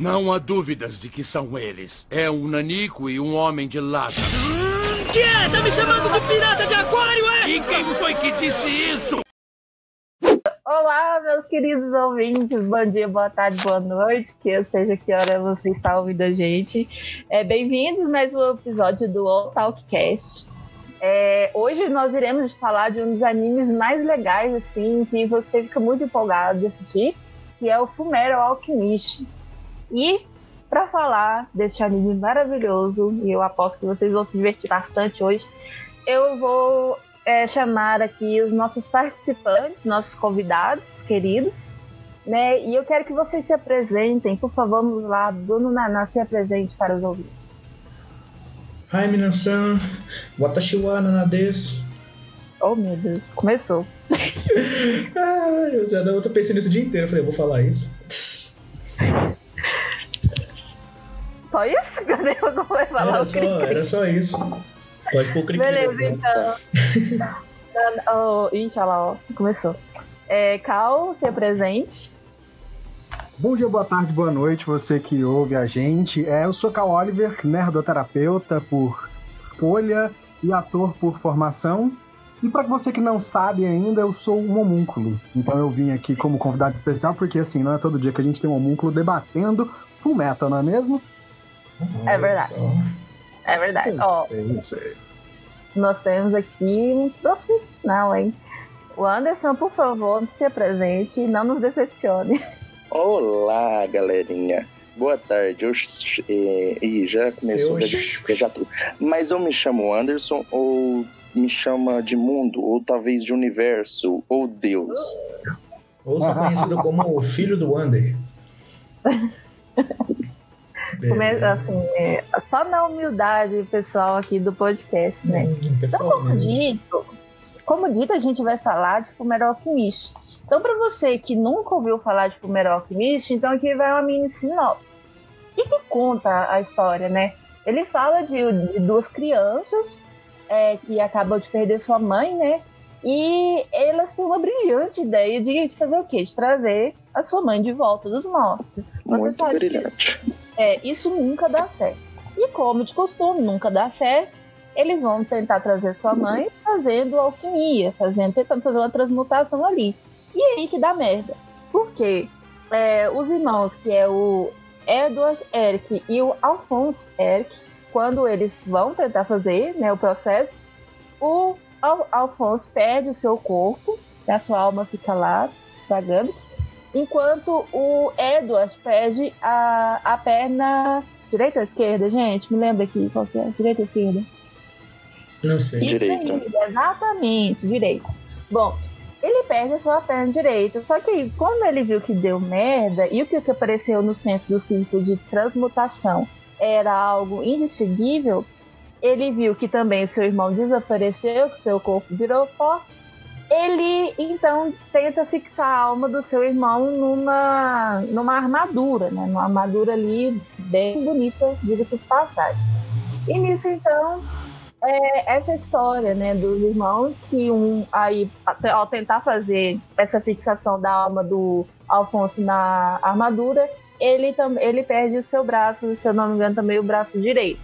Não há dúvidas de que são eles. É um nanico e um homem de lata. Que é? Tá me chamando de pirata de aquário, é? E quem foi que disse isso? Olá, meus queridos ouvintes. Bom dia, boa tarde, boa noite. Que eu seja que hora você está ouvindo a gente. É, Bem-vindos a mais um episódio do All Talkcast. É, hoje nós iremos falar de um dos animes mais legais, assim, que você fica muito empolgado de assistir, que é o Fumero Alchemist. E para falar deste anime maravilhoso, e eu aposto que vocês vão se divertir bastante hoje, eu vou é, chamar aqui os nossos participantes, nossos convidados queridos, né? E eu quero que vocês se apresentem, por favor, vamos lá, Bruno Naná se apresente para os ouvintes. Hi, minasan. Watashi wa nana desu. Oh, meu Deus, começou. Ah, eu já eu tô pensando nisso o dia inteiro. Eu falei, eu vou falar isso. Só isso? Cadê vai falar Era o só, era só isso. Pode pôr o cri Beleza, então. oh, ixi, olha lá, ó, começou. É, Cal, se apresente. Bom dia, boa tarde, boa noite, você que ouve a gente. É, eu sou Cal Oliver, nerdoterapeuta por escolha e ator por formação. E para você que não sabe ainda, eu sou um homúnculo. Então eu vim aqui como convidado especial, porque assim, não é todo dia que a gente tem um homúnculo debatendo full metal, não é mesmo? É verdade. É verdade. Eu Ó, sei, sei. nós temos aqui um profissional, hein? O Anderson, por favor, se apresente e não nos decepcione. Olá, galerinha. Boa tarde. Eu, eh, ih, já começou, Eu- já, já tudo. Mas eu me chamo Anderson ou me chama de mundo, ou talvez de universo, ou Deus. Ou sou conhecido como o filho do Wander. Come- assim, é, só na humildade pessoal aqui do podcast, né? Hum, Então, como dito, como dito, a gente vai falar de Fumero Alchemist. Então, para você que nunca ouviu falar de Fumero Alchemist, então aqui vai uma mini sinopse. O que, que conta a história, né? Ele fala de, de duas crianças é, que acabam de perder sua mãe, né? E elas têm uma brilhante ideia de fazer o quê? De trazer a sua mãe de volta dos mortos. Você Muito sabe que brilhante. É, isso nunca dá certo. E como de costume, nunca dá certo, eles vão tentar trazer sua mãe fazendo alquimia, fazendo, tentando fazer uma transmutação ali. E aí que dá merda. Porque é, os irmãos, que é o Edward Eric e o Alphonse Eric, quando eles vão tentar fazer né, o processo, o Al Alphonse perde o seu corpo, a sua alma fica lá, vagando, enquanto o Edward perde a, a perna direita ou esquerda, gente? Me lembra aqui qual que é? Direita ou esquerda? Não sei. Isso Direita. aí, exatamente, direita. Bom, ele perde a sua perna direita. Só que quando ele viu que deu merda e o que apareceu no centro do círculo de transmutação era algo indistinguível, ele viu que também seu irmão desapareceu, que seu corpo virou forte. Ele então tenta fixar a alma do seu irmão numa, numa armadura, né? Numa armadura ali bem bonita, diga-se de passagem. E nisso então é essa história, né, dos irmãos que um aí ao tentar fazer essa fixação da alma do Alfonso na armadura, ele também ele perde o seu braço, se eu não me engano, também o braço direito.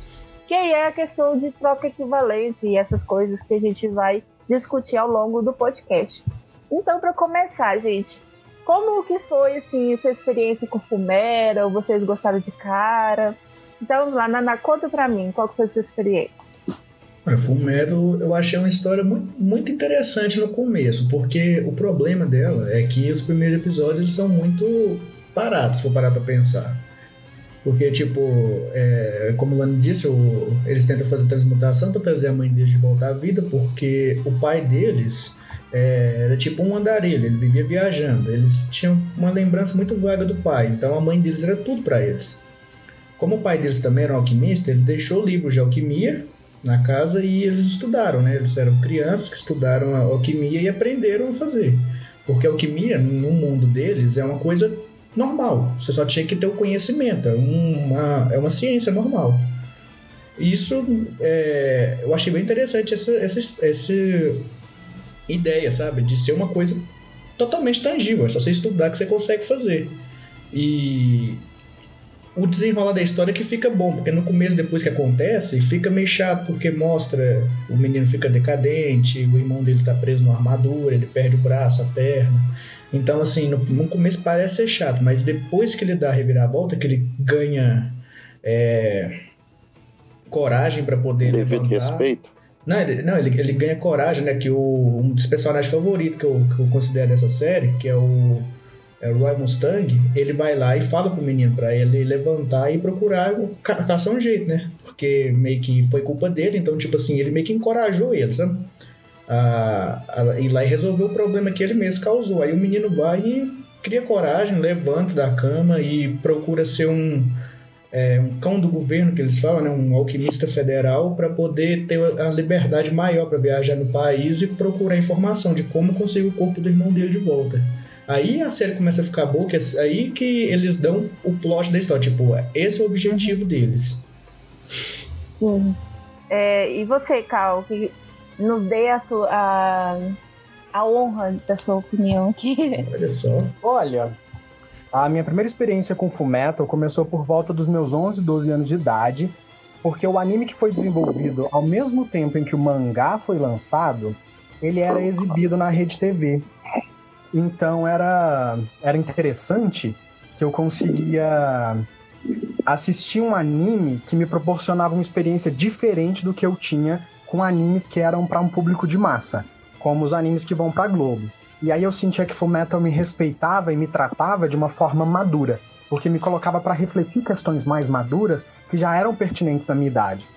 Que aí é a questão de troca equivalente e essas coisas que a gente vai discutir ao longo do podcast. Então, para começar, gente, como que foi assim sua experiência com Fumera? Ou vocês gostaram de cara? Então, lá, Naná, conta pra mim, qual foi a sua experiência? Olha, Fumero, eu achei uma história muito, muito interessante no começo, porque o problema dela é que os primeiros episódios são muito parados, se for parar pra pensar. Porque, tipo, é, como o Lani disse, o- eles tentam fazer transmutação para trazer a mãe deles de volta à vida, porque o pai deles é, era tipo um andarilho, ele vivia viajando. Eles tinham uma lembrança muito vaga do pai, então a mãe deles era tudo para eles. Como o pai deles também era um alquimista, ele deixou livros de alquimia na casa e eles estudaram, né? Eles eram crianças que estudaram a alquimia e aprenderam a fazer. Porque a alquimia, no mundo deles, é uma coisa normal. Você só tinha que ter o conhecimento. É uma, é uma ciência normal. Isso é, eu achei bem interessante essa, essa, essa ideia, sabe? De ser uma coisa totalmente tangível. É só você estudar que você consegue fazer. E o desenrolar da história que fica bom, porque no começo, depois que acontece, fica meio chato, porque mostra o menino fica decadente, o irmão dele tá preso numa armadura, ele perde o braço, a perna. Então, assim, no, no começo parece ser chato, mas depois que ele dá a reviravolta, que ele ganha é, coragem para poder Devido levantar... respeito. Não, ele, não ele, ele ganha coragem, né? Que o, um dos personagens favoritos que eu, que eu considero dessa série, que é o, é Roy Mustang, ele vai lá e fala pro menino pra ele levantar e procurar ca- caçar um jeito, né? Porque meio que foi culpa dele, então, tipo assim, ele meio que encorajou ele, sabe? A, a ir lá e resolver o problema que ele mesmo causou. Aí o menino vai e cria coragem, levanta da cama e procura ser um, é, um cão do governo, que eles falam, né? um alquimista federal, para poder ter a liberdade maior para viajar no país e procurar informação de como conseguir o corpo do irmão dele de volta. Aí a série começa a ficar boa, que é aí que eles dão o plot da história. Tipo, esse é o objetivo deles. Sim. É, e você, Cal, que nos dê a sua a, a honra da sua opinião aqui. Olha só. Olha, a minha primeira experiência com Fullmetal começou por volta dos meus 11, 12 anos de idade, porque o anime que foi desenvolvido ao mesmo tempo em que o mangá foi lançado, ele era exibido na Rede TV. Então era, era interessante que eu conseguia assistir um anime que me proporcionava uma experiência diferente do que eu tinha com animes que eram para um público de massa, como os animes que vão para Globo. E aí eu sentia que Fullmetal me respeitava e me tratava de uma forma madura, porque me colocava para refletir questões mais maduras que já eram pertinentes à minha idade.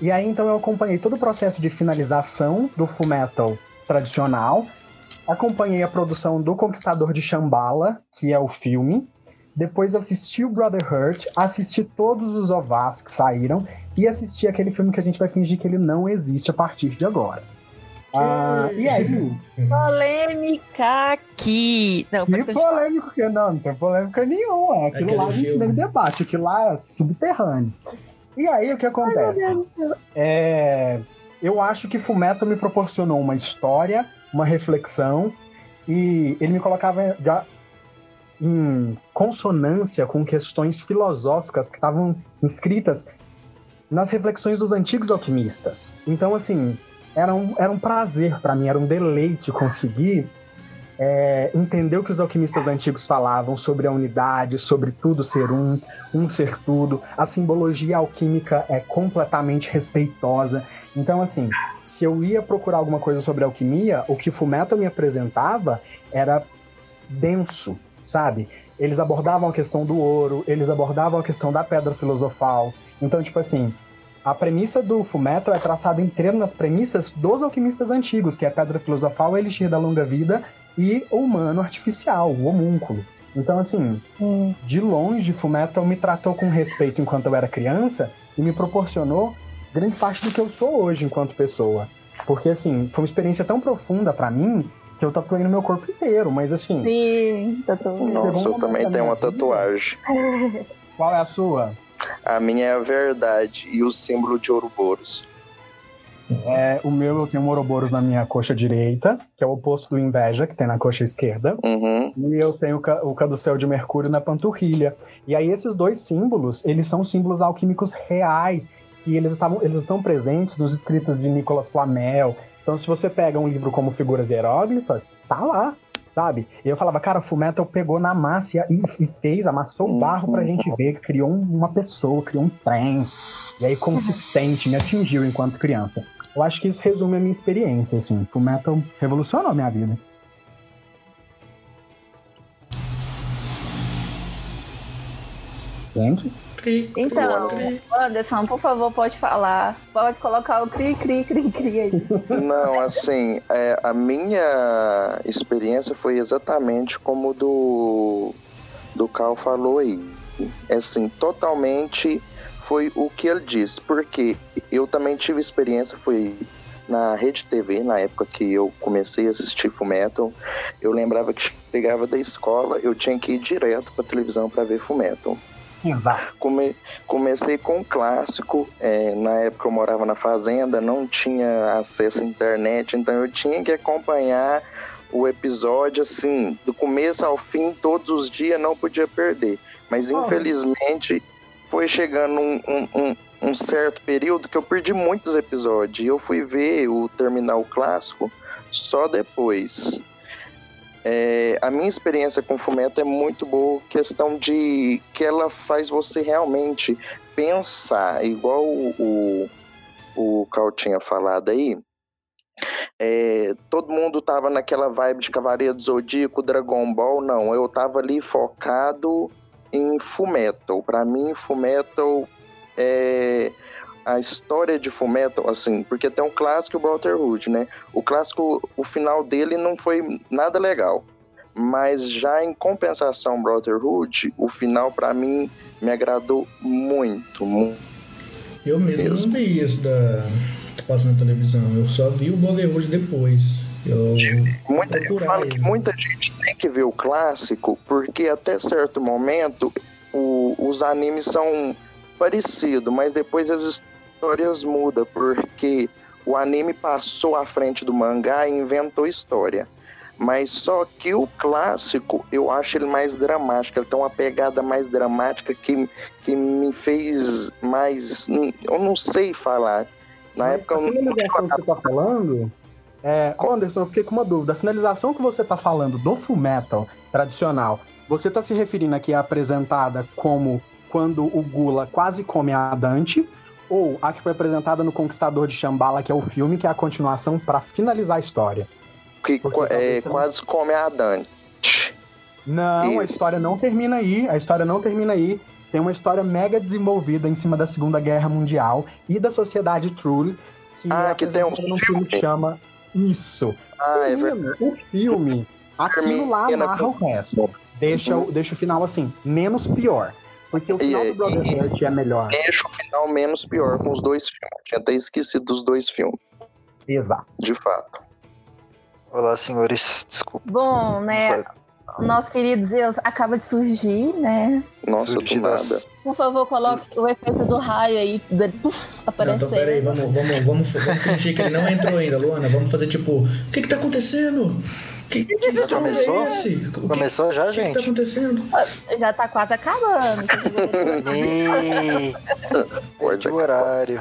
E aí então eu acompanhei todo o processo de finalização do Fullmetal tradicional, acompanhei a produção do Conquistador de Shambhala, que é o filme, depois assisti o Brotherhood, assisti todos os OVAs que saíram e assisti aquele filme que a gente vai fingir que ele não existe a partir de agora. Ah, e aí, Polêmica aqui. Não, pode que polêmico que não, não tem polêmica nenhuma. Aquilo Aquele lá a gente nem debate, aquilo lá é subterrâneo. E aí o que acontece? É, eu acho que Fumeto me proporcionou uma história, uma reflexão, e ele me colocava já em consonância com questões filosóficas que estavam inscritas nas reflexões dos antigos alquimistas. Então, assim, era um, era um prazer para mim, era um deleite conseguir é, entender o que os alquimistas antigos falavam sobre a unidade, sobre tudo ser um, um ser tudo. A simbologia alquímica é completamente respeitosa. Então, assim, se eu ia procurar alguma coisa sobre alquimia, o que Fumeto me apresentava era denso, sabe? Eles abordavam a questão do ouro, eles abordavam a questão da pedra filosofal. Então, tipo assim, a premissa do Fullmetal é traçada inteira nas premissas dos alquimistas antigos, que é a pedra filosofal, o elixir da longa vida e o humano artificial, o homúnculo. Então, assim, Hum, de longe, Fullmetal me tratou com respeito enquanto eu era criança e me proporcionou grande parte do que eu sou hoje enquanto pessoa. Porque, assim, foi uma experiência tão profunda pra mim que eu tatuei no meu corpo inteiro, mas assim, sim, bem. Nossa, eu também tenho uma vida. tatuagem. qual é a sua? A minha é a verdade e o símbolo de Ouroboros. É, o meu eu tenho um Ouroboros na minha coxa direita, que é o oposto do inveja, que tem na coxa esquerda. Uhum. E eu tenho o ca- o caduceu de Mercúrio na panturrilha. E aí esses dois símbolos, eles são símbolos alquímicos reais. E eles, estavam, eles estão presentes nos escritos de Nicolas Flamel. Então se você pega um livro como Figuras Hieróglifas, tá lá, sabe? E eu falava, cara, o Fullmetal pegou na massa e, fez, amassou o barro pra gente ver, criou um- uma pessoa, criou um trem. E aí consistente, me atingiu enquanto criança. Eu acho que isso resume a minha experiência, assim. Fullmetal revolucionou a minha vida. Gente, Cri, cri, Então, cri. Anderson, por favor, pode falar. Pode colocar o cri, cri, cri, cri aí. Não, assim, é, a minha experiência foi exatamente como do do Carl falou aí. É assim, totalmente foi o que ele disse, porque eu também tive experiência, foi na Rede TV, na época que eu comecei a assistir Fullmetal, eu lembrava que chegava da escola, eu tinha que ir direto pra televisão para ver Fullmetal. exato. Come- comecei com um clássico. é, na época eu morava na fazenda, não tinha acesso à internet, então eu tinha que acompanhar o episódio, assim, do começo ao fim, todos os dias, não podia perder. Mas Oh. infelizmente foi chegando um, um, um- certo período que eu perdi muitos episódios. E eu fui ver o terminal clássico só depois. É, a minha experiência com Fumeto é muito boa, questão de que ela faz você realmente pensar, igual o, o, o Cal tinha falado aí. É, todo mundo tava naquela vibe de Cavaleiro do Zodíaco, Dragon Ball, não. Eu tava ali focado em Fullmetal. Pra mim, Fullmetal é a história de Fullmetal, assim, porque tem um clássico, o Brotherhood, né? O clássico, o final dele não foi nada legal. Mas já em compensação, Brotherhood, o final pra mim me agradou muito, muito. Eu mesmo Mesmo. não vi isso da, que passa na televisão. Eu só vi o Brotherhood depois. Eu Muita, eu falo ele. que muita gente tem que ver o clássico, porque até certo momento o- os animes são parecidos, mas depois as histórias mudam, porque o anime passou à frente do mangá e inventou história. Mas só que o clássico, eu acho ele mais dramático, ele tem uma pegada mais dramática que, que me fez mais. Eu não sei falar. Na Mas época a eu não que você tá falando. É, Anderson, eu fiquei com uma dúvida. A finalização que você tá falando do Full Metal tradicional, você tá se referindo aqui à apresentada como quando o Gula quase come a Dante, ou a que foi apresentada no Conquistador de Shambhala, que é o filme, que é a continuação pra finalizar a história? que Porque é, você não- quase come a Dante. Não, a história não termina aí. A história não termina aí. Tem uma história mega desenvolvida em cima da Segunda Guerra Mundial e da sociedade Trull, que Ah, é que tem um filme que chama Isso. Ah, é verdade. O filme, aquilo lá amarra o com- resto. Deixa, o- deixa o final assim, menos pior. Porque o final e- do Brotherhood é melhor. Deixa o final menos pior com os dois filmes. Tinha até esquecido dos dois filmes, Exato. de fato. Olá, senhores. Desculpa. Bom, né? Sabe, O nosso querido Zeus acaba de surgir, né? Nossa, do nada. Por favor, coloque o efeito do raio aí, puf, Não, aparecer. então peraí, vamos, vamos, vamos, vamos fingir que ele não entrou ainda, Luana. Vamos fazer tipo, o que que tá acontecendo? Que, que estrondo começou? é esse? O que, Começou já, o que que gente? tá acontecendo? Já tá quase acabando. Ih, Coisa de horário.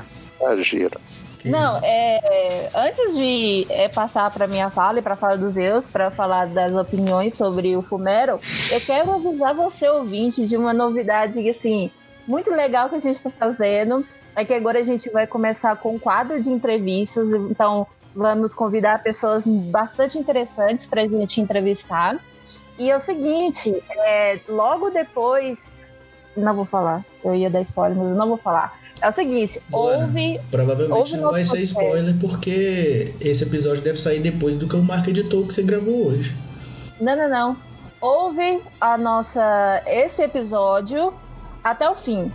Que- Não, é, antes de é, passar para minha fala e para fala dos Zeus, para falar das opiniões sobre o Fumero, eu quero avisar você, ouvinte, de uma novidade assim, muito legal que a gente está fazendo. É que agora a gente vai começar com um quadro de entrevistas, então vamos convidar pessoas bastante interessantes para a gente entrevistar. E é o seguinte, é, logo depois. Não vou falar, eu ia dar spoiler, mas eu não vou falar. É o seguinte, houve Provavelmente Ouve não vai ser spoiler, porque esse episódio deve sair depois do que o Marco editou que você gravou hoje. Não, não, não. Ouve a nossa esse episódio até o fim.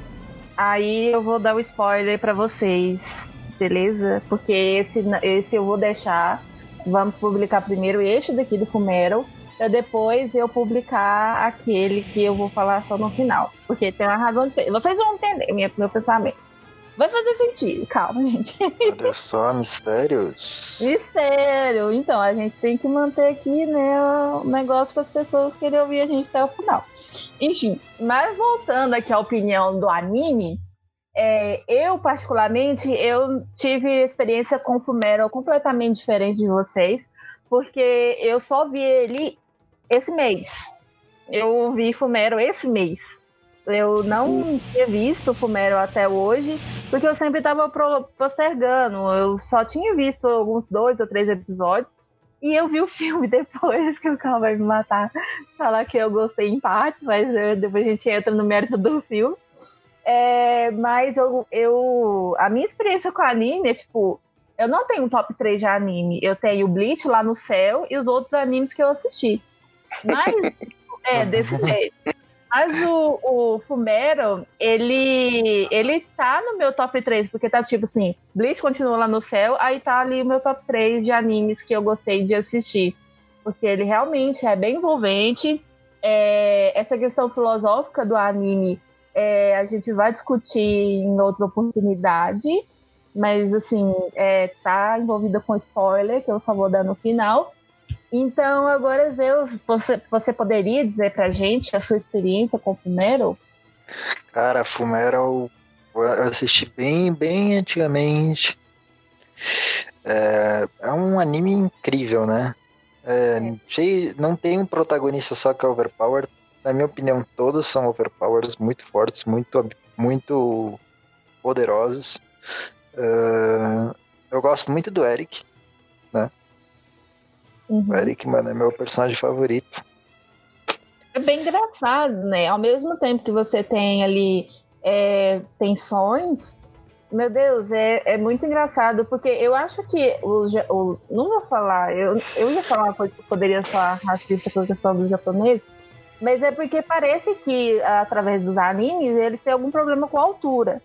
Aí eu vou dar o spoiler pra vocês, beleza? Porque esse, esse eu vou deixar. Vamos publicar primeiro este daqui do Fumero, pra depois eu publicar aquele que eu vou falar só no final. Porque tem uma razão de ser. Vocês vão entender minha, meu pensamento. Vai fazer sentido, calma, gente. Olha só, mistérios. Mistério. Então, a gente tem que manter aqui, né, o negócio para as pessoas querem ouvir a gente até o final. Enfim, mas voltando aqui à opinião do anime, é, eu, particularmente, eu tive experiência com Fumero completamente diferente de vocês, porque eu só vi ele esse mês. Eu vi Fumero esse mês. Eu não tinha visto Fumero até hoje, porque eu sempre estava postergando. Eu só tinha visto alguns dois ou três episódios. E eu vi o filme depois, que o Carl vai me matar. Falar que eu gostei em parte, mas eh, depois a gente entra no mérito do filme. É, mas eu, eu. A minha experiência com anime é tipo. Eu não tenho um top 3 de anime. Eu tenho o Bleach lá no céu e os outros animes que eu assisti. Mas. é, desse jeito. Mas o, o Fumero, ele, ele tá no meu top 3, porque tá tipo assim, Bleach continua lá no céu, aí tá ali o meu top 3 de animes que eu gostei de assistir. Porque ele realmente é bem envolvente. É, essa questão filosófica do anime é, a gente vai discutir em outra oportunidade, mas assim, é, tá envolvida com spoiler, que eu só vou dar no final. Então, agora, Zeus, você, você poderia dizer pra gente a sua experiência com o Fumero? Cara, Fumero eu assisti bem, bem antigamente. É, é um anime incrível, né? É, cheio- não tem um protagonista só que é overpowered. Na minha opinião, todos são overpowers, muito fortes, muito, muito poderosos. É, eu gosto muito do Eric. Uhum. O Eric, mano, é meu personagem favorito. É bem engraçado, né? Ao mesmo tempo que você tem ali é, tensões, meu Deus, é, é muito engraçado, porque eu acho que o, o- não vou falar, eu, eu ia falar que poderia soar racista com a questão dos japoneses, mas é porque parece que através dos animes eles têm algum problema com a altura.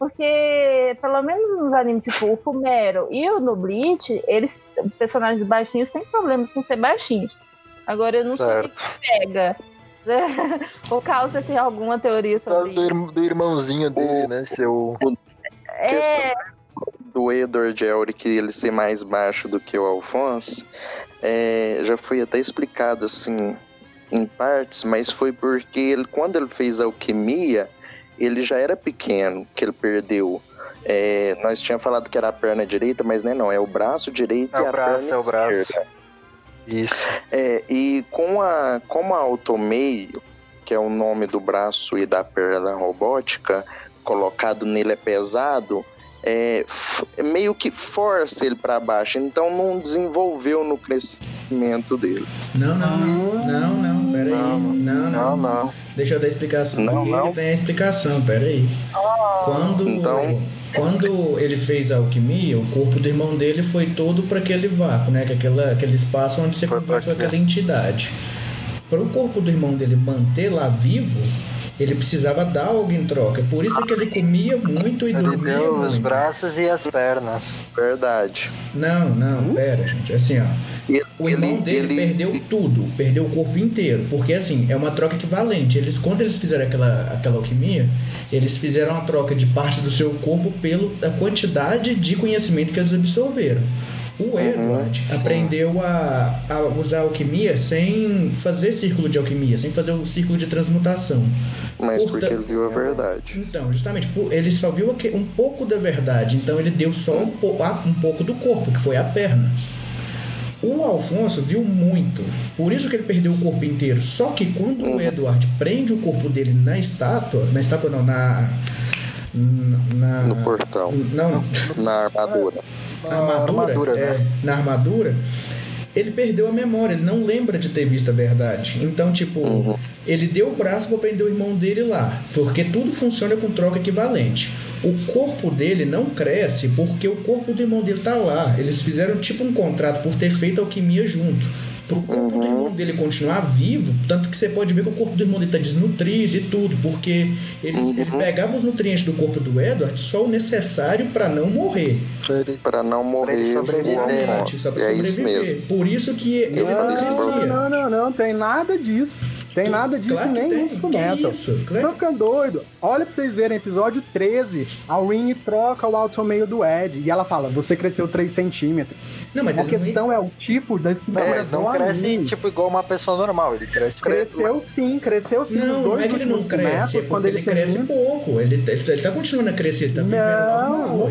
Porque, pelo menos nos animes tipo o Fumero e o no Bleach, eles, personagens baixinhos têm problemas com ser baixinhos. Agora eu não sei o que Certo. pega. o Carl, você tem alguma teoria sobre Do, isso? do irmãozinho dele, né? Seu. É, do Edward Elric ele ser mais baixo do que o Alphonse, é, já foi até explicado assim em partes, mas foi porque ele, quando ele fez alquimia, ele já era pequeno, que ele perdeu. É, nós tínhamos falado que era a perna direita, mas não é não, é o braço direito É e o a braço, perna é o braço. esquerda. Isso. É, e com a, como a Automeio, que é o nome do braço e da perna robótica, colocado nele é pesado, é, f- meio que força ele para baixo, então não desenvolveu no crescimento dele. Não, não, não. Não, não, Não, Não, Não, não. Deixa eu dar a explicação Não, aqui, não. tem a explicação, pera aí. Quando, Então- quando ele fez a alquimia, o corpo do irmão dele foi todo para aquele vácuo, né? Que aquela, aquele espaço onde com pra aquela entidade. Para o corpo do irmão dele manter lá vivo, ele precisava dar algo em troca. Por isso é que ele comia muito e Ele dormia deu os muito. braços e as pernas. Verdade. Não, não, pera, gente. Assim, ó. Ele, O irmão ele- dele ele- perdeu tudo, perdeu o corpo inteiro, porque assim, é uma troca equivalente. Eles, quando eles fizeram aquela, aquela alquimia, eles fizeram a troca de parte do seu corpo pela quantidade de conhecimento que eles absorveram. O Edward aprendeu a, a usar alquimia sem fazer círculo de alquimia, sem fazer o círculo de transmutação. Mas Portanto- porque ele viu a verdade. Então, justamente, ele só viu um pouco da verdade, então ele deu só um, po- um pouco do corpo, que foi a perna. O Alfonso viu muito, por isso que ele perdeu o corpo inteiro. Só que quando o Edward prende o corpo dele na estátua, na estátua não, na. na No portão, não, na armadura. Na armadura, armadura, é, né? na armadura, ele perdeu a memória, ele não lembra de ter visto a verdade. Então, tipo, Uhum. ele deu o braço para prender o irmão dele lá, porque tudo funciona com troca equivalente. O corpo dele não cresce porque o corpo do irmão dele tá lá. Eles fizeram tipo um contrato por ter feito alquimia junto. Pro corpo do irmão dele continuar vivo, tanto que você pode ver que o corpo do irmão dele tá desnutrido e tudo, porque ele, Uhum. ele pegava os nutrientes do corpo do Edward só o necessário para não morrer. Para não morrer ele sobreviver, né? Alfonso. Só pra É isso sobreviver. mesmo. Por isso que ele não, Não, crescia. Não, não, não, tem nada disso. Tem nada disso Claro nem tem. no Fullmetal. Que isso? Claro Não fica doido. Olha pra vocês verem, episódio 13, a Winnie troca o alto meio do Ed e ela fala, você cresceu 3 centímetros. Não, mas a ele não- questão é o tipo da estrutura Não, mas não cresce anime. tipo igual uma pessoa normal. Ele cresce Cresceu sim, cresceu sim. Não, Nos não dois é que ele não cresce, é Fullmetals, porque quando ele, ele cresce termina... pouco. Ele, ele, ele tá continuando a crescer, ele tá vivendo normal.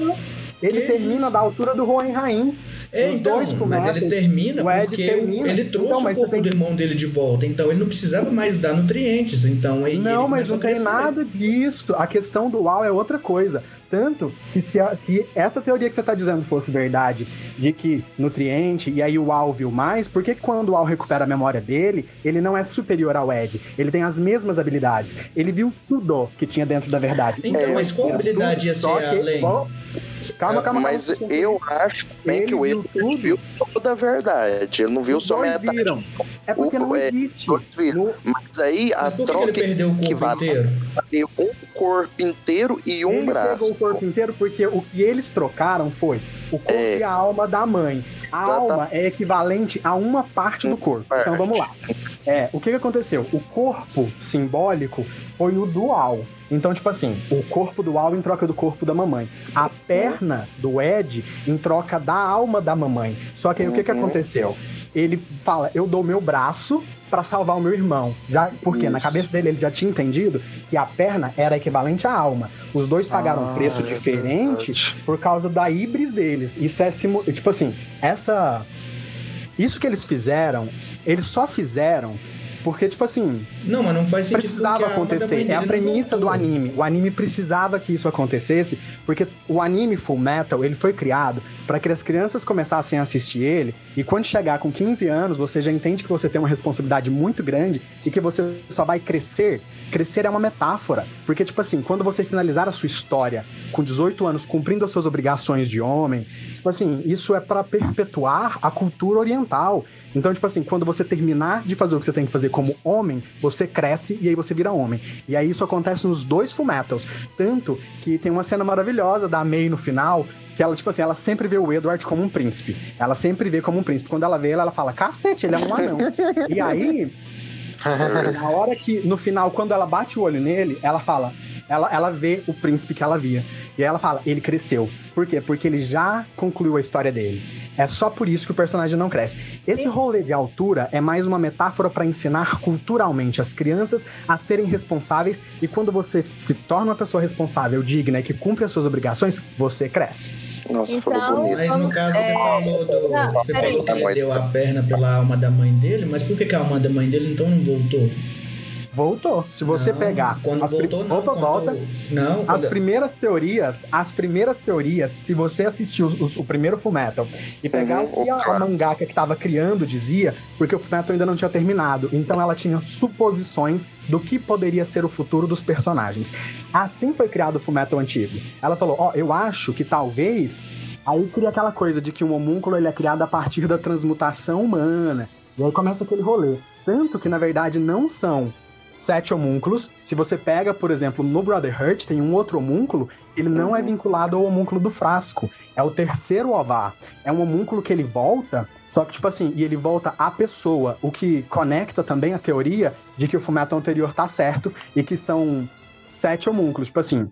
Não, ele Que termina isso? da altura do Hohenheim. É, Os então, dois mas ele termina porque termina. ele trouxe Então, mas o você corpo tem- do irmão dele de volta, então ele não precisava mais dar nutrientes, então aí Não, ele mas não tem nada disso. A questão do UAU é outra coisa. Tanto que se, a- se essa teoria que você está dizendo fosse verdade, de que nutriente e aí o UAU viu mais, por que quando o UAU recupera a memória dele, ele não é superior ao Ed? Ele tem as mesmas habilidades. Ele viu tudo que tinha dentro da verdade. Então, É, mas qual Tudo, habilidade ia ser além? Bom, Calma, calma, calma. Mas eu acho também Ele que o viu Edward tudo. viu toda a verdade. Ele não viu só metade. viram. É porque não O- é, existe. viram. No- Mas aí a Mas por que que troca ele perdeu o corpo equivalente inteiro? é um corpo inteiro e um ele braço. pegou o corpo inteiro porque o que eles trocaram foi o corpo É. e a alma da mãe. A alma é equivalente a uma parte do corpo. parte. Então vamos lá. É, o que, que aconteceu? O corpo simbólico foi o dual. Então, tipo assim, o corpo do Al em troca do corpo da mamãe. A perna do Ed em troca da alma da mamãe. Só que aí o que, que Uhum. aconteceu? ele fala: Eu dou meu braço para salvar o meu irmão. Já, porque na Isso. cabeça dele ele já tinha entendido que a perna era equivalente à alma. Os dois pagaram um Ah, preço é diferente verdade. por causa da híbris deles. Isso é tipo assim, essa isso que eles fizeram, eles só fizeram porque tipo assim, Não, mas não faz sentido precisava acontecer. É a premissa do anime. O anime precisava que isso acontecesse, porque o anime Full Metal, ele foi criado para que as crianças começassem a assistir ele, e quando chegar com 15 anos, você já entende que você tem uma responsabilidade muito grande e que você só vai crescer. Crescer é uma metáfora, porque tipo assim, quando você finalizar a sua história com 18 anos, cumprindo as suas obrigações de homem, tipo assim, isso é para perpetuar a cultura oriental. Então, tipo assim, quando você terminar de fazer o que você tem que fazer como homem, você cresce e aí você vira homem. E aí isso acontece nos dois Fullmetals. Tanto que tem uma cena maravilhosa da May no final, que ela, tipo assim, ela sempre vê o Edward como um príncipe. Ela sempre vê como um príncipe. Quando ela vê ele, ela fala, cacete, ele é um anão. e aí, na hora que, no final, quando ela bate o olho nele, ela fala. Ela, ela vê o príncipe que ela via. E aí ela fala, ele cresceu. Por quê? Porque ele já concluiu a história dele. É só por isso que o personagem não cresce. Esse rolê de altura é mais uma metáfora para ensinar culturalmente as crianças a serem responsáveis. E quando você se torna uma pessoa responsável, digna e que cumpre as suas obrigações, você cresce. Nossa, Então- falou bonito. Mas no caso você É, falou do. não, você falou que ele deu a perna pela alma da mãe dele, mas por que, que a alma da mãe dele então não voltou? Voltou. Se você Não, pegar. Quando as voltou, não. Opa, volta. Não, As quando- primeiras teorias, as primeiras teorias, se você assistiu o, o primeiro Fullmetal e pegar Uhum, o que a, opa. a mangaka que estava criando dizia, porque o Fullmetal ainda não tinha terminado, então ela tinha suposições do que poderia ser o futuro dos personagens. Assim foi criado o Fullmetal antigo. Ela falou, ó, eu acho que talvez aí cria aquela coisa de que um homúnculo ele é criado a partir da transmutação humana. E aí começa aquele rolê. Tanto que na verdade não são sete homúnculos. Se você pega, por exemplo, no Brotherhood, tem um outro homúnculo, ele não é vinculado ao homúnculo do frasco. É o terceiro ovar. É um homúnculo que ele volta, só que, tipo assim, e ele volta à pessoa, o que conecta também a teoria de que o fumeto anterior tá certo e que são sete homúnculos. Tipo assim,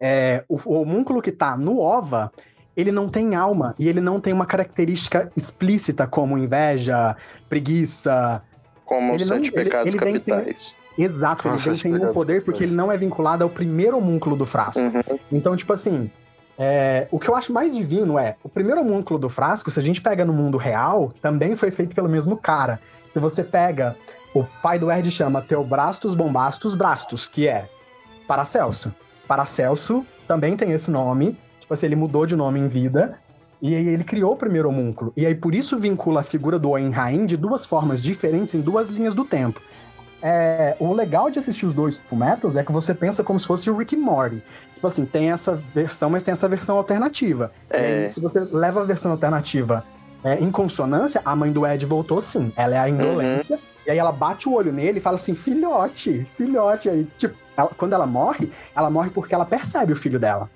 é, o, o homúnculo que tá no ova, ele não tem alma e ele não tem uma característica explícita como inveja, preguiça, Como ele os não- sete ele- pecados ele sem- capitais. Exato, ele Nossa, vem sem nenhum poder porque ele não é vinculado ao primeiro homúnculo do frasco. Uhum. Então, tipo assim, é, o que eu acho mais divino é, o primeiro homúnculo do frasco, se a gente pega no mundo real, também foi feito pelo mesmo cara. Se você pega, o pai do Erd chama Teobrastus Bombastus Brastus, que é Paracelso. Paracelso também tem esse nome, tipo assim, ele mudou de nome em vida, e aí ele criou o primeiro homúnculo. E aí por isso vincula a figura do Oenrain de duas formas diferentes em duas linhas do tempo. É, o legal de assistir os dois Fullmetals é que você pensa como se fosse o Rick Morty. Tipo assim, tem essa versão, mas tem essa versão alternativa. E É. se você leva a versão alternativa é, em consonância, a mãe do Ed voltou sim. Ela é a indolência. E aí ela bate o olho nele e fala assim, filhote, filhote. Aí, tipo, ela- quando ela morre, ela morre porque ela percebe o filho dela.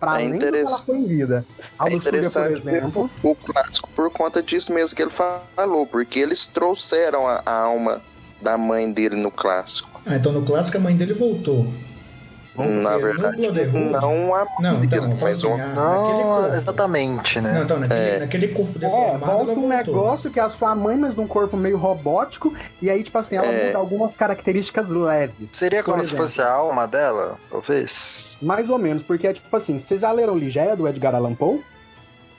Pra É além do que ela foi em vida. A É Luxúria, por interessante exemplo, o clássico por conta disso mesmo que ele falou, porque eles trouxeram a, a alma da mãe dele no clássico. Ah, então no clássico a mãe dele voltou. Na Porque verdade, no Brotherhood- não a Não, mãe então, dele, eu falo mas assim, naquele Não, corpo. exatamente, né? Não, então, naquele, É. naquele corpo É, deformado, volta ela um negócio que é a sua mãe, mas num corpo meio robótico, e aí, tipo assim, ela É. muda algumas características leves. Seria como se exemplo. fosse a alma dela, talvez? Mais ou menos, porque é tipo assim, vocês já leram Ligeia, do Edgar Allan Poe?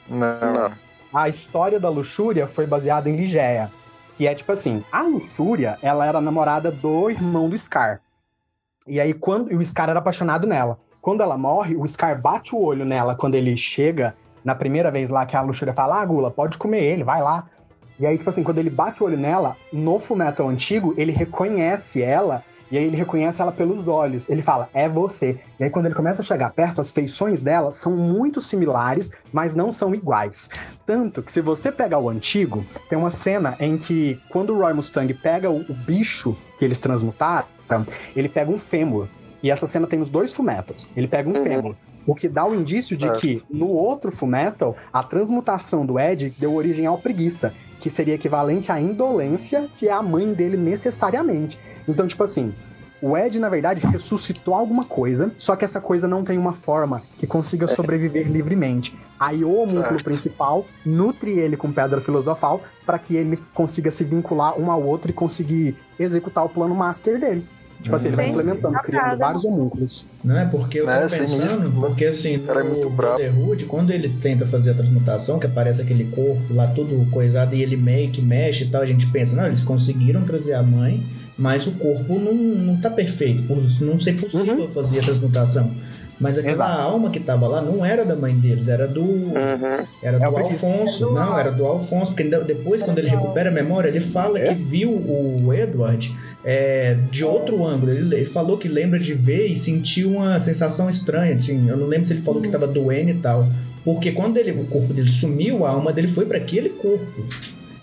Não. Não. A história da luxúria foi baseada em Ligeia. Que é tipo assim, a luxúria, ela era namorada do irmão do Scar. E aí, quando e o Scar era apaixonado nela. Quando ela morre, o Scar bate o olho nela quando ele chega, na primeira vez lá que a luxúria fala, ah, Gula, pode comer ele, vai lá. E aí, tipo assim, quando ele bate o olho nela, no Fullmetal antigo, ele reconhece ela, e aí ele reconhece ela pelos olhos. Ele fala, é você. E aí, quando ele começa a chegar perto, as feições dela são muito similares, mas não são iguais. Tanto que se você pegar o antigo, tem uma cena em que, quando o Roy Mustang pega o, o bicho que eles transmutaram, ele pega um fêmur. E essa cena tem nos dois Fullmetals. Ele pega um Uhum. fêmur. O que dá o indício de É. que no outro Fullmetal, a transmutação do Ed deu origem ao preguiça, que seria equivalente à indolência, que é a mãe dele necessariamente. Então, tipo assim, O Ed, na verdade, ressuscitou alguma coisa, só que essa coisa não tem uma forma que consiga sobreviver livremente. Aí o homúnculo Certo. principal nutre ele com pedra filosofal para que ele consiga se vincular um ao outro e conseguir executar o plano master dele. Tipo assim, ele vai implementando, criando vários homúnculos. Não é porque eu É, tô pensando, sinistro. porque assim, é no brabo. Brotherhood, quando ele tenta fazer a transmutação, que aparece aquele corpo lá todo coisado e ele meio que mexe e tal, a gente pensa, não, eles conseguiram trazer a mãe, mas o corpo não, não tá perfeito, por não ser possível fazer a transmutação. Mas aquela Exato. alma que tava lá não era da mãe deles, era do Uhum. era É do preguiça. Alfonso. É do não, era do Alfonso, porque depois, quando ele recupera a memória, ele fala É? que viu o Edward é, de outro ângulo. Ele, ele falou que lembra de ver e sentir uma sensação estranha. Assim, eu não lembro se ele falou que estava doendo e tal. Porque quando ele, o corpo dele sumiu, a alma dele foi para aquele corpo.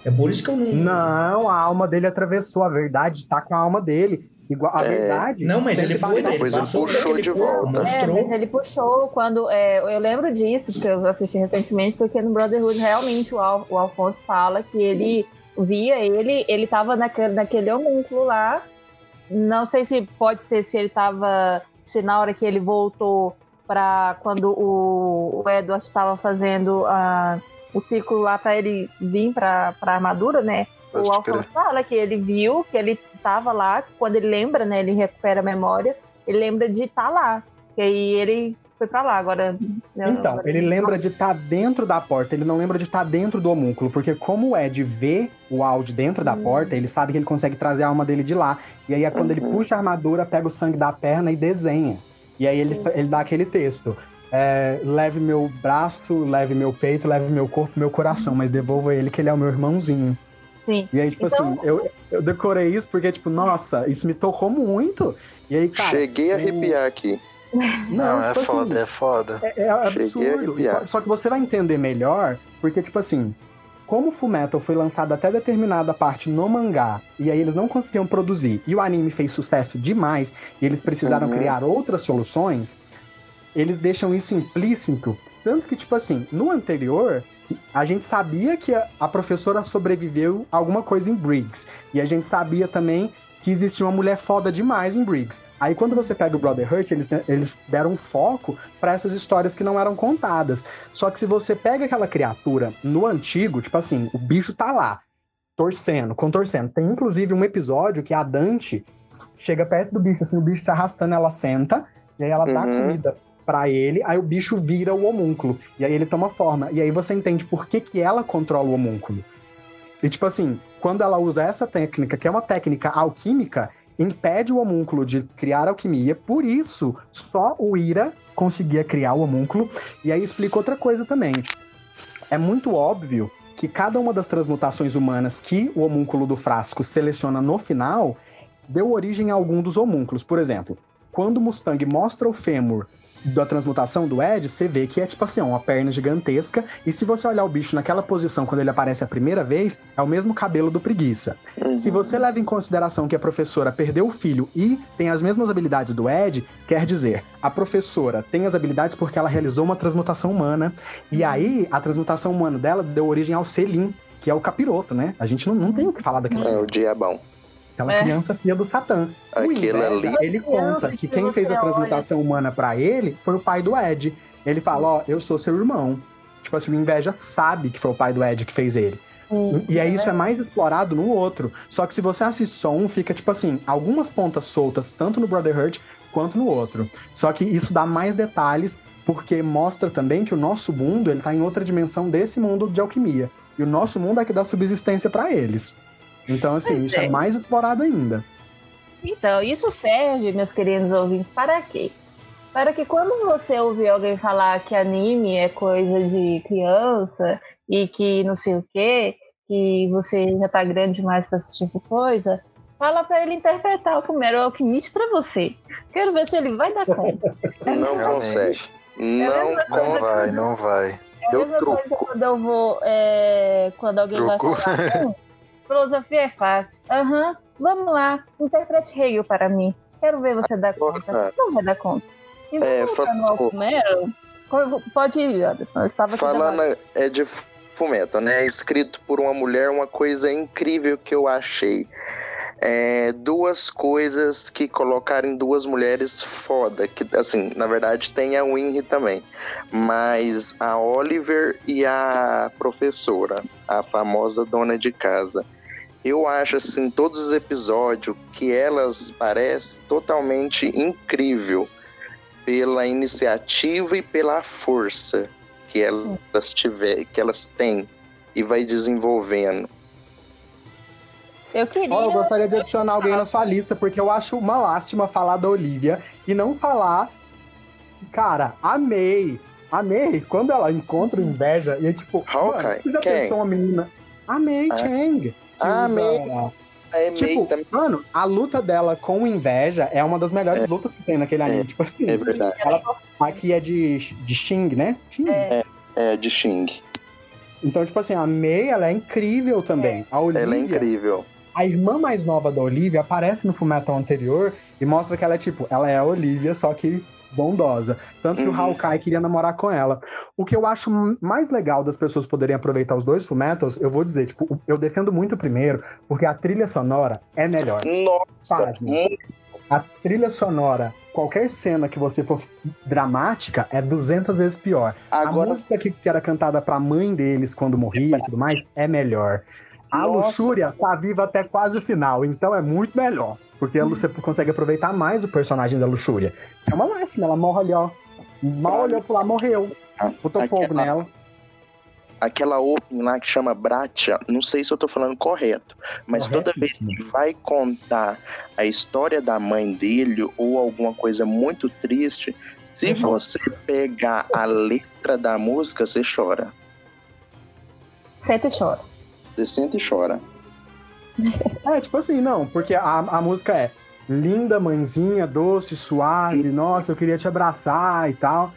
É por isso que eu não. Não, a alma dele atravessou, a verdade tá com a alma dele. Igual, a É. verdade. Não, mas ele foi, baixar- ele Depois ele puxou de corpo, volta. É, mostrou. mas ele puxou quando. é, eu lembro disso, porque eu assisti recentemente, porque no Brotherhood realmente o, Al, o Alfonso fala que ele via ele, ele tava naquele, naquele homúnculo lá. Não sei se pode ser se ele tava. Se na hora que ele voltou para quando o, o Edward estava fazendo a, o ciclo lá para ele vir para a armadura, né? Pode o. Alfonso fala que ele viu, que ele tava lá, quando ele lembra, né? Ele recupera a memória, ele lembra de estar lá. E aí ele foi pra lá. Agora. Então, agora- ele lembra de estar dentro da porta, ele não lembra de estar dentro do homúnculo, porque como o Ed vê o áudio dentro da Hum. porta, ele sabe que ele consegue trazer a alma dele de lá. E aí é quando ele Uhum. puxa a armadura, pega o sangue da perna e desenha. E aí ele, ele dá aquele texto. é, leve meu braço, leve meu peito, leve meu corpo, meu coração, mas devolva ele que ele é o meu irmãozinho. Sim. E aí, tipo Então- assim, eu, eu decorei isso porque, tipo, nossa, isso me tocou muito. E aí, cara. Cheguei a o- arrepiar aqui. Não, Não, tipo é assim, foda, é foda. é, é absurdo. Só, só que você vai entender melhor, porque, tipo assim, como o Fullmetal foi lançado até determinada parte no mangá, e aí eles não conseguiam produzir, e o anime fez sucesso demais, e eles precisaram Uhum. criar outras soluções, eles deixam isso implícito. Tanto que, tipo assim, no anterior, a gente sabia que a, a professora sobreviveu a alguma coisa em Briggs. E a gente sabia também que existia uma mulher foda demais em Briggs. Aí quando você pega o Brotherhood, eles, eles deram foco pra essas histórias que não eram contadas. Só que se você pega aquela criatura no antigo, tipo assim, o bicho tá lá, torcendo, contorcendo. Tem inclusive um episódio que a Dante chega perto do bicho, assim, o bicho se arrastando, ela senta, e aí ela dá Uhum. comida pra ele, aí o bicho vira o homúnculo. E aí ele toma forma. E aí você entende por que, que ela controla o homúnculo. E tipo assim, quando ela usa essa técnica, que é uma técnica alquímica, impede o homúnculo de criar alquimia. Por isso, só o Ira conseguia criar o homúnculo. E aí explica outra coisa também. É muito óbvio que cada uma das transmutações humanas que o homúnculo do frasco seleciona no final deu origem a algum dos homúnculos. Por exemplo, quando Mustang mostra o fêmur da transmutação do Ed, você vê que é tipo assim, uma perna gigantesca. E se você olhar o bicho naquela posição quando ele aparece a primeira vez, é o mesmo cabelo do preguiça. Se você leva em consideração que a professora perdeu o filho e tem as mesmas habilidades do Ed, quer dizer, a professora tem as habilidades porque ela realizou uma transmutação humana. E aí, a transmutação humana dela deu origem ao Selim, que é o capiroto, né? A gente não, não tem o que falar daquela, É o diabão. Aquela É. criança filha do Satã. O Aquilo Inveja, ali. ele conta que que quem fez a transmutação humana pra ele foi o pai do Ed. Ele fala, ó, eu sou seu irmão. Tipo assim, o Inveja sabe que foi o pai do Ed que fez ele. E aí isso é mais explorado no outro. Só que se você assiste só um, fica tipo assim, algumas pontas soltas, tanto no Brotherhood quanto no outro. Só que isso dá mais detalhes, porque mostra também que o nosso mundo, ele tá em outra dimensão desse mundo de alquimia. E o nosso mundo é que dá subsistência pra eles. Então, assim, Pois isso é é. mais explorado ainda. Então, isso serve, meus queridos ouvintes, para quê? Para que quando você ouvir alguém falar que anime é coisa de criança e que não sei o quê, que você já tá grande demais para assistir essas coisas, fala para ele interpretar o Mero Alquimista para você. Quero ver se ele vai dar conta. Não consegue. Não mesma Não coisa consegue. vai, não vai. É a Eu mesma truco. coisa quando eu vou. é, quando alguém Truco. vai falar. Filosofia é fácil. Aham, vamos lá. Interprete Hegel para mim. Quero ver você dar conta. Não vai dar conta. E É, Fumero, co- pode ir, Anderson. Eu estava Falando é de Fumeta, né? Escrito por uma mulher, uma coisa incrível que eu achei. é, duas coisas que colocarem duas mulheres foda. Que, assim, na verdade tem a Winry também. Mas a Oliver e a professora, a famosa dona de casa. Eu acho, assim, todos os episódios que elas parecem totalmente incrível pela iniciativa e pela força que elas tiver, que elas têm e vai desenvolvendo. Eu queria. Ó, eu gostaria de adicionar alguém na sua lista, porque eu acho uma lástima falar da Olivia e não falar. Cara, amei. Amei quando ela encontra o inveja e é tipo. Hawkeye, mano, você já quem? pensou uma menina? Amei, Ah. Chang. Que Amei. usa- É Tipo, mano, a luta dela com o inveja é uma das melhores lutas que tem naquele anime. Tipo assim, É verdade. aqui é de, de Xing, né? Xing. É. É de Xing. Então, tipo assim, a Mei, ela é incrível também. A Olivia, Ela é incrível. a irmã mais nova da Olivia aparece no Fullmetal anterior e mostra que ela é tipo, ela é a Olivia, só que bondosa. Tanto que Uhum. o Hawkeye queria namorar com ela. O que eu acho mais legal das pessoas poderem aproveitar os dois Fullmetals, eu vou dizer, tipo, eu defendo muito o primeiro, porque a trilha sonora é melhor. Nossa, Pasme. muito A trilha sonora, qualquer cena que você for dramática, é 200 vezes pior. A Agora, música que, que era cantada pra mãe deles quando morria e tudo mais é melhor. A Nossa. luxúria tá viva até quase o final, então é muito melhor. Porque a Lu- você consegue aproveitar mais o personagem da luxúria. É uma lástima, ela morre ali, ó. Mal olhou pro lá, morreu. Botou Aquela- fogo nela. aquela open lá que chama Bratia, não sei se eu tô falando correto, mas toda vez que vai contar a história da mãe dele ou alguma coisa muito triste, se Você pegar a letra da música, você chora. Senta e chora. Você sente e chora. É, tipo assim, não, porque a, a música é linda, mãezinha, doce, suave, nossa, eu queria te abraçar e tal.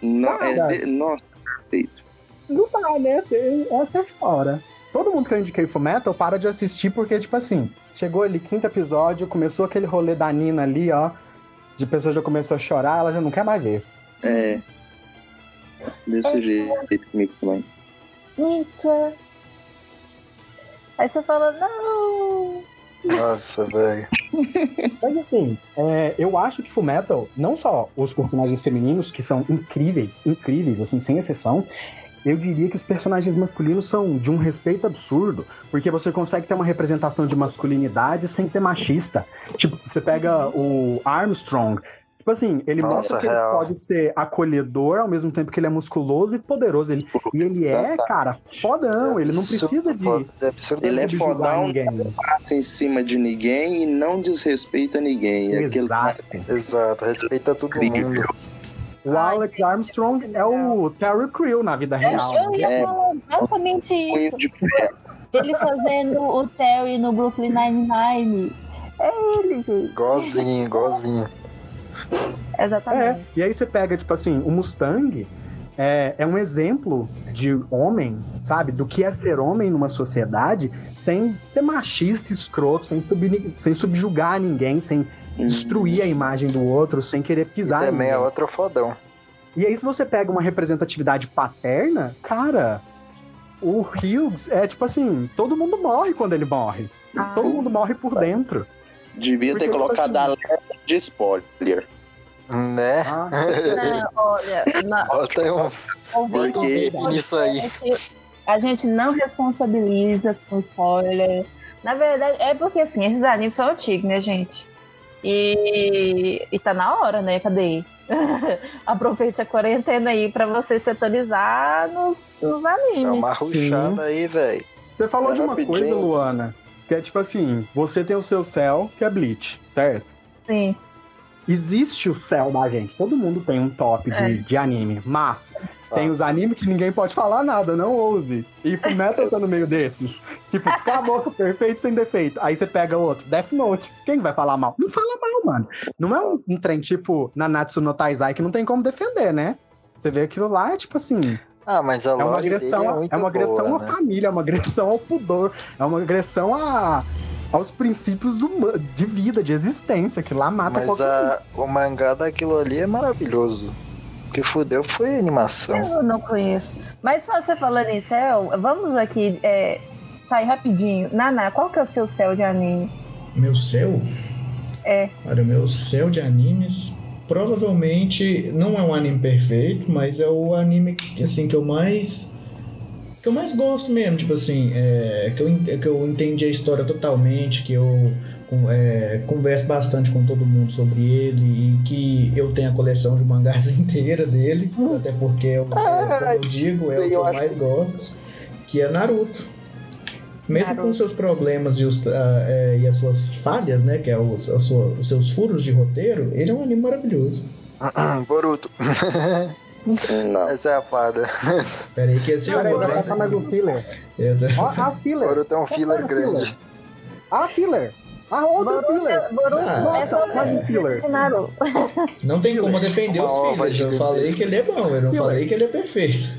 Não, é de- nossa, perfeito. Não dá, né? Você- Essa é fora. Todo mundo que eu indiquei Fullmetal para de assistir porque, tipo assim, chegou ali quinto episódio, começou aquele rolê da Nina ali, ó. De pessoa já começou a chorar, ela já não quer mais ver. É. Desse jeito comigo também. Nietzsche. Aí você fala, não. Nossa, velho. Mas assim, é, eu acho que Fullmetal, não só os personagens femininos, que são incríveis, incríveis, assim, sem exceção, eu diria que os personagens masculinos são de um respeito absurdo, porque você consegue ter uma representação de masculinidade sem ser machista. Tipo, você pega o Armstrong. Tipo assim, ele Nossa, mostra que real. ele pode ser acolhedor ao mesmo tempo que ele é musculoso e poderoso. Ele, e ele é, cara, fodão. Ele não precisa de. É absurdo. Ele é fodão, ninguém. Passa em cima de ninguém e não desrespeita ninguém. É aquele Exato. Exato, respeita todo Incrível. mundo. O Alex Armstrong é o Terry Crew na vida Eu, real. eu ia É. falar exatamente isso. Ele fazendo o Terry no Brooklyn Nine-Nine. É ele, gente. Igualzinho, igualzinho. É, Exatamente. e aí você pega, tipo assim, o Mustang é, é um exemplo de homem, sabe? Do que é ser homem numa sociedade sem ser machista, escroto, sem, sub, sem subjugar ninguém, sem destruir a imagem do outro, sem querer pisar também é ninguém. outro fodão. E aí, se você pega uma representatividade paterna, cara, o Hughes é tipo assim, todo mundo morre quando ele morre. Ah. Todo mundo morre por dentro. Devia ter Porque, tipo colocado assim- alerta de spoiler. Né? Ah, Não, olha, na, um Porque o nisso aí. A gente não responsabiliza com spoiler. Na verdade, é porque assim, esses animes são antigos, né, gente? E, e tá na hora, né? Cadê? Aproveite a quarentena aí pra você se atualizar nos, nos animes. uma Sim. ruxada aí, velho. Você falou É de uma rapidinho. coisa, Luana, que é tipo assim, você tem o seu céu, que é Bleach, certo? Sim. Existe o céu da gente, todo mundo tem um top de, É. de anime, mas Ah. tem os animes que ninguém pode falar nada, não ouse. E Fullmetal tá no meio desses. Tipo, cala a boca, perfeito sem defeito. Aí você pega outro, Death Note. Quem vai falar mal? Não fala mal, mano. Não é um, um trem tipo Nanatsu no Taizai que não tem como defender, né? Você vê aquilo lá, é tipo assim, Ah, mas a é uma dele agressão, é muito é uma agressão boa, à né? família, é uma agressão ao pudor, é uma agressão a, aos princípios de vida, de existência, que lá mata Mas qualquer a, o mangá daquilo ali é maravilhoso. O que fudeu foi a animação. Eu não conheço. Mas você falando em céu, vamos aqui é, sair rapidinho. Naná, qual que é o seu céu de anime? Meu céu? É. Olha, o meu céu de animes provavelmente não é um anime perfeito, mas é o anime que, assim, que eu mais que eu mais gosto mesmo, tipo assim, é, que, eu, que eu entendi a história totalmente, que eu é, converso bastante com todo mundo sobre ele e que eu tenho a coleção de mangás inteira dele, até porque é, o- é, como eu digo, é o que eu eu mais gosto, que é Naruto. Mesmo Naruto. com seus problemas e, os, ah, é, e as suas falhas, né, que é os, a sua- os seus furos de roteiro, ele é um anime maravilhoso. Boruto. Não. Essa é a parda. Pera aí que esse é Peraí, outro. vai passar mais um filler. Tô- Ó, a filler. Boruto é um filler grande. A filler. A outra filler. Boruto Ah, é só mais um filler. Não tem como defender os filhos. Eu falei que ele é bom, eu não Filler. falei que ele é perfeito.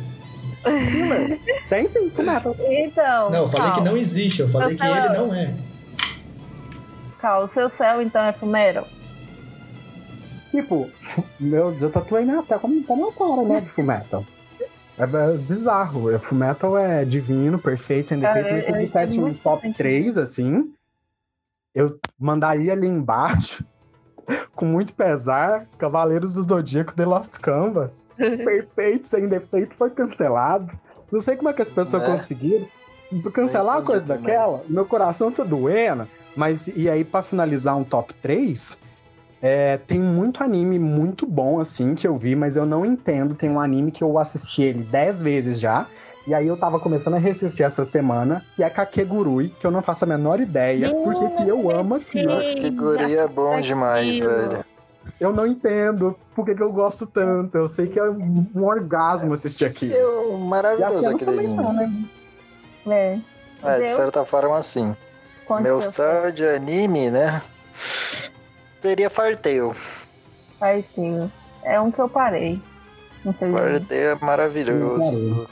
Filler. Tem sim, Fullmetal. Então. Não, eu falei que Cal, não existe, eu falei que ele não é. Cal, o seu céu então é Fumero. Tipo, meu, eu tatuei minha até como, como a cara, né, de Fullmetal. É, é bizarro. É, Fullmetal é divino, perfeito, sem defeito. Se eu- eu dissesse um top sentido. 3, assim, eu mandaria ali embaixo, com muito pesar, Cavaleiros do Zodíaco The Lost Canvas. perfeito, sem defeito, foi cancelado. Não sei como é que as pessoas É. conseguiram cancelar a coisa também. daquela. Meu coração tá doendo. Mas, e aí, pra finalizar um top 3, é, tem muito anime muito bom, assim, que eu vi, mas eu não entendo. Tem um anime que eu assisti ele 10 vezes já. E aí eu tava começando a reassistir essa semana, que é Kakegurui, que eu não faço a menor ideia porque que eu amo aquilo. Guria é bom demais, velho. Eu não entendo por que que eu gosto tanto. Eu sei que é um orgasmo assistir aquilo. Eu, E maravilhoso aquele são, né? É. É, de certa forma, sim. Quanto Meu céu de anime, né? Seria Fartale. Ter. É um que eu parei. Fartale é maravilhoso.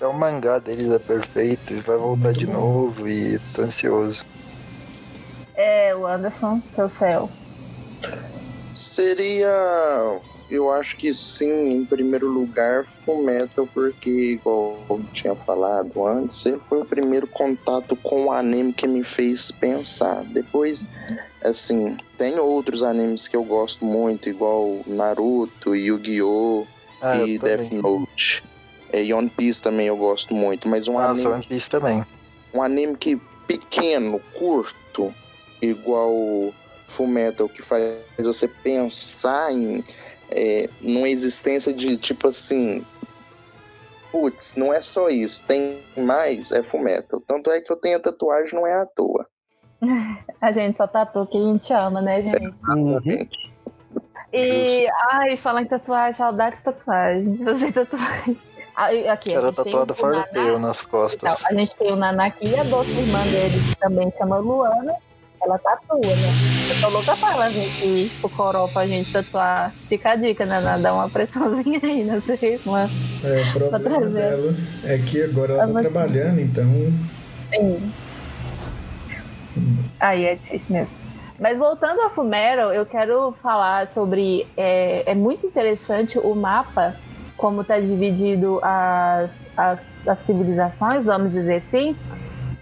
Até o mangá deles é perfeito. e Vai voltar Muito de bom. novo e tô ansioso. É, o Anderson, seu céu. Seria. Eu acho que sim, em primeiro lugar, Fullmetal, porque, igual eu tinha falado antes, ele foi o primeiro contato com o anime que me fez pensar. Depois, assim, tem outros animes que eu gosto muito, igual Naruto, Yu-Gi-Oh! Ah, e. Death Note. É, e One Piece também eu gosto muito, mas um Nossa, anime One Piece também. um anime que pequeno, curto, igual Fullmetal, que faz você pensar em é, numa existência de tipo assim, putz, não é só isso, tem mais, é Fullmetal. Tanto é que eu tenho a tatuagem, não é à toa. A gente só tatua que a gente ama, né, gente? Uhum. gente. E, ai, falar em tatuagem, saudades de tatuagem. Você tatuagem. Ah, aqui, a Era gente tem tatuado o Fartale Naná. nas Então, costas. a gente tem o Naná aqui e a outra irmã dele, que também chama Luana. Ela tatua, né? Eu tô louca pra ela vir aqui pro Coró pra gente tatuar. Fica a dica, Naná, dá uma pressãozinha aí na sua irmã. É, o problema trazer. dela é que agora ela tá trabalhando, então. Sim. Aí é isso mesmo. Mas voltando a Fumero, eu quero falar sobre. É, é muito interessante o mapa, como está dividido as, as, as civilizações, vamos dizer assim.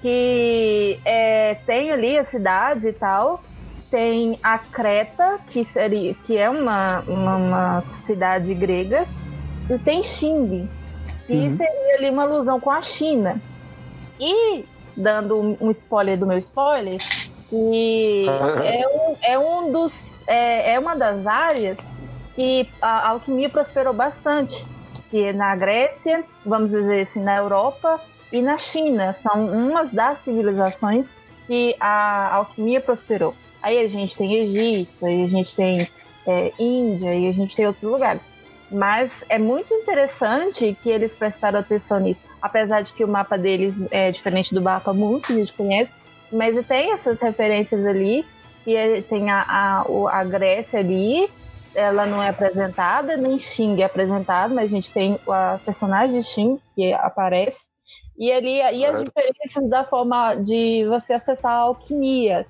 Que é, tem ali a cidade e tal. Tem a Creta, que, seria, que é uma, uma, uma cidade grega. E tem Xing, que Uhum. seria ali uma alusão com a China. E, dando um, spoiler do meu spoiler, que é um, é um dos. É, é uma das áreas que a alquimia prosperou bastante. Que na Grécia, vamos dizer assim, na Europa e na China. São umas das civilizações que a alquimia prosperou. Aí a gente tem Egito, aí a gente tem é, Índia e a gente tem outros lugares. Mas é muito interessante que eles prestaram atenção nisso. Apesar de que o mapa deles é diferente do mapa mundo que a gente conhece, mas tem essas referências ali. E é- tem a, a, a Grécia ali, ela não é apresentada, nem Xing é apresentado, mas a gente tem a personagem de Xing que aparece. E ali e as diferenças da forma de você acessar a alquimia.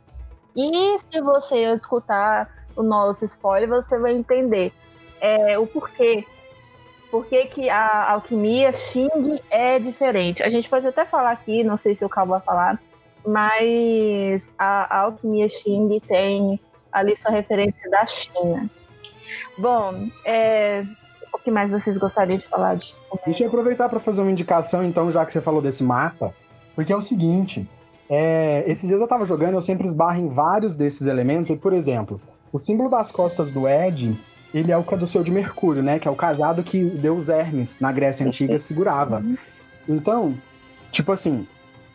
E se você escutar o nosso spoiler, você vai entender é, o porquê. Por que, que a alquimia Xing é diferente? A gente pode até falar aqui, não sei se o Cal vai falar, mas a, a alquimia Xing tem ali sua referência da China. Bom, é, o que mais vocês gostariam de falar de Deixa eu aproveitar para fazer uma indicação, então, já que você falou desse mapa, porque é o seguinte: é, esses dias eu tava jogando, eu sempre esbarro em vários desses elementos, e, por exemplo, o símbolo das costas do Ed, ele é o caduceu de Mercúrio, né? Que é o cajado que o deus Hermes, na Grécia Antiga, segurava. Então, tipo assim,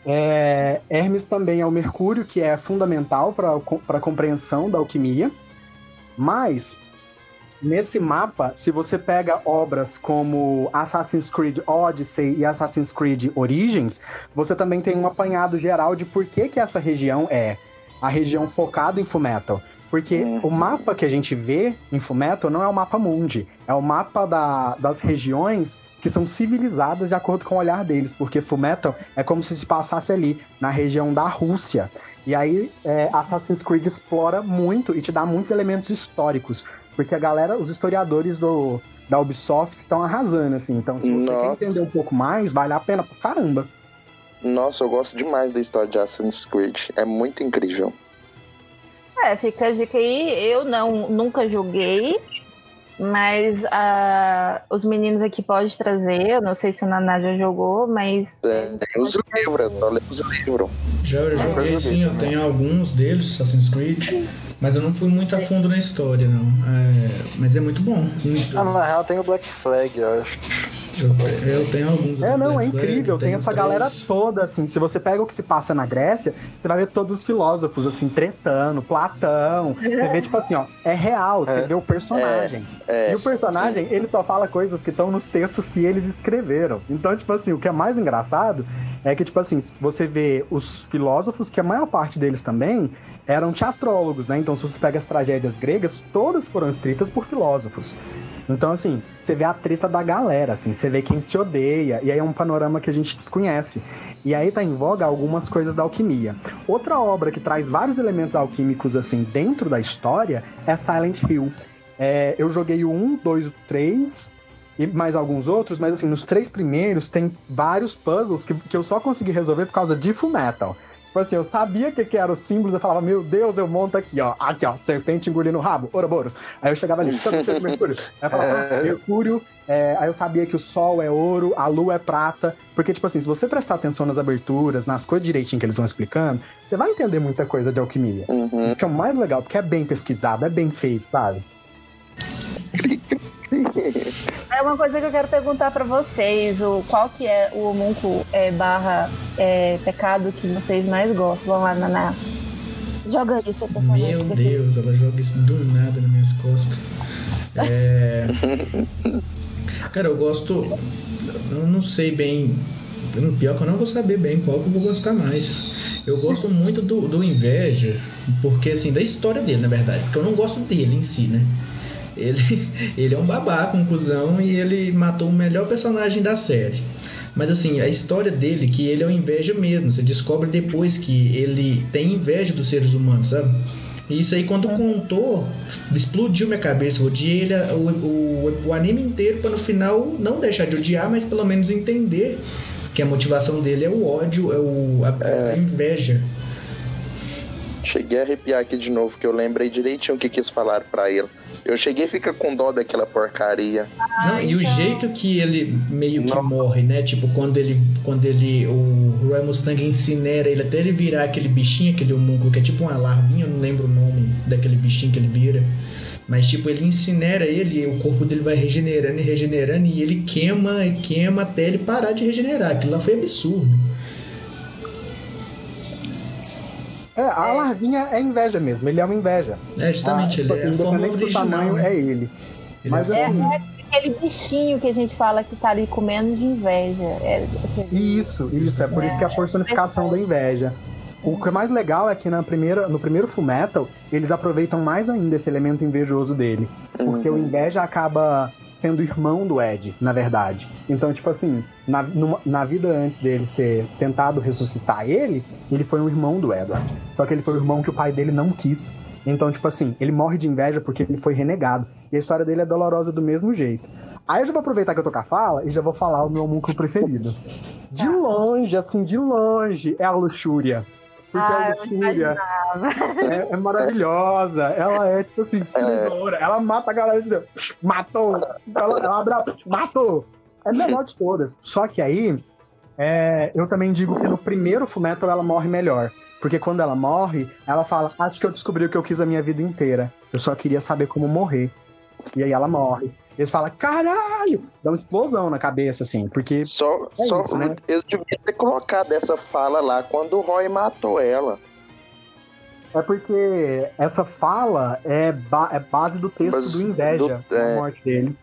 é, Hermes também é o Mercúrio, que é fundamental para a compreensão da alquimia, mas Nesse mapa, se você pega obras como Assassin's Creed Odyssey e Assassin's Creed Origins, você também tem um apanhado geral de por que, que essa região é a região focada em Fullmetal. Porque o mapa que a gente vê em Fullmetal não é o mapa mundi, é o mapa da, das regiões que são civilizadas de acordo com o olhar deles, porque Fullmetal é como se se passasse ali na região da Rússia. E aí é, Assassin's Creed explora muito e te dá muitos elementos históricos. Porque a galera, os historiadores do, da Ubisoft estão arrasando, assim. Então, se você Nossa. quer entender um pouco mais, vale a pena pra caramba. Nossa, eu gosto demais da história de Assassin's Creed. É muito incrível. É, fica a dica aí. Eu não, nunca joguei, mas uh, os meninos aqui podem trazer. Eu não sei se o Naná já jogou, mas. É, tem os livros, só lemos o livro. Já eu joguei sim, eu tenho alguns deles, Assassin's Creed. Mas eu não fui muito a fundo na história, não. É, mas é muito bom. Muito... Ah, na real tem o Black Flag, eu acho. Eu, eu tenho alguns. É, não, é incrível. Tem essa três. galera toda, assim. Se você pega o que se passa na Grécia, você vai ver todos os filósofos, assim, tretando, Platão. Você vê, tipo assim, ó, é real, você é. vê o personagem. É. É. E o personagem, ele só fala coisas que estão nos textos que eles escreveram. Então, tipo assim, o que é mais engraçado é que, tipo assim, você vê os filósofos, que a maior parte deles também eram teatrólogos, né? Então, se você pega as tragédias gregas, todas foram escritas por filósofos. Então, assim, você vê a treta da galera, assim, você vê quem se odeia, e aí é um panorama que a gente desconhece. E aí tá em voga algumas coisas da alquimia. Outra obra que traz vários elementos alquímicos, assim, dentro da história é Silent Hill. É, eu joguei o 1, 2, 3 e mais alguns outros, mas assim, nos três primeiros tem vários puzzles que, que eu só consegui resolver por causa de Full Metal. Tipo assim, eu sabia que, que eram os símbolos, eu falava, meu Deus, eu monto aqui, ó. Aqui, ó, serpente engolindo o rabo, Ouroboros. Aí eu chegava ali, todo sempre Mercúrio. Aí eu falava, ah, Mercúrio, é, aí eu sabia que o Sol é ouro, a Lua é prata. Porque, tipo assim, se você prestar atenção nas aberturas, nas coisas direitinho que eles vão explicando, você vai entender muita coisa de alquimia. Uhum. Isso que é o mais legal, porque é bem pesquisado, é bem feito, sabe? É uma coisa que eu quero perguntar para vocês, o, qual que é o homúnculo é, barra é, pecado que vocês mais gostam? Vamos lá, Naná. Joga isso, pessoal. Meu Deus, ela joga isso do nada nas minhas costas. É... Cara, eu gosto... Eu não sei bem... Pior que eu não vou saber bem qual que eu vou gostar mais. Eu gosto muito do, do Inveja, porque assim, da história dele, na verdade. Porque eu não gosto dele em si, né? Ele, ele é um babaca, um cuzão, e ele matou o melhor personagem da série. Mas assim, a história dele, que ele é o inveja mesmo. Você descobre depois que ele tem inveja dos seres humanos, sabe? E isso aí, quando contou, explodiu minha cabeça. odiei ele o, o, o anime inteiro para no final não deixar de odiar, mas pelo menos entender que a motivação dele é o ódio, é o, a, a inveja. Cheguei a arrepiar aqui de novo, que eu lembrei direitinho o que quis falar para ele. Eu cheguei a ficar com dó daquela porcaria. Não, e o então. jeito que ele meio que Não. morre, né? Tipo, quando ele. Quando ele. O Roy Mustang incinera ele até ele virar aquele bichinho, aquele homúnculo, que é tipo uma larvinha, eu não lembro o nome daquele bichinho que ele vira. Mas, tipo, ele incinera ele e o corpo dele vai regenerando e regenerando e ele queima e queima até ele parar de regenerar. Aquilo lá foi absurdo. É, a é. larvinha é inveja mesmo, ele é uma inveja. É, justamente, ah, tipo ele assim, é independente do tamanho, né? é ele. ele Mas é assim. É aquele bichinho que a gente fala que tá ali comendo de inveja. É, isso, isso, é por isso que é a é. personificação da inveja. O que é mais legal é que na primeira, no primeiro Fullmetal, eles aproveitam mais ainda esse elemento invejoso dele. Porque uhum. o inveja acaba sendo irmão do Ed, na verdade. Então, tipo assim, na, numa, na vida antes dele ser tentado ressuscitar ele, ele foi um irmão do Edward. Só que ele foi o irmão que o pai dele não quis. Então, tipo assim, ele morre de inveja porque ele foi renegado. E a história dele é dolorosa do mesmo jeito. Aí eu já vou aproveitar que eu tô com a fala e já vou falar o meu homúnculo preferido. De longe, assim, de longe, é a luxúria. Porque Ah, a Luxúria é, é maravilhosa. Ela é, tipo assim, destruidora. Ela mata a galera e diz, "Psh, matou. Ela, ela abre, a- "Psh, matou. É a melhor de todas. Só que aí, é, eu também digo que no primeiro Fullmetal ela morre melhor. Porque quando ela morre, ela fala, acho que eu descobri o que eu quis a minha vida inteira. Eu só queria saber como morrer. E aí ela morre. Eles falam, caralho! Dá uma explosão na cabeça, assim, porque Só, É só isso, né? eles deviam ter colocado essa fala lá quando o Roy matou ela. É porque essa fala é, ba- é base do texto Mas do Inveja, do- é. a morte dele.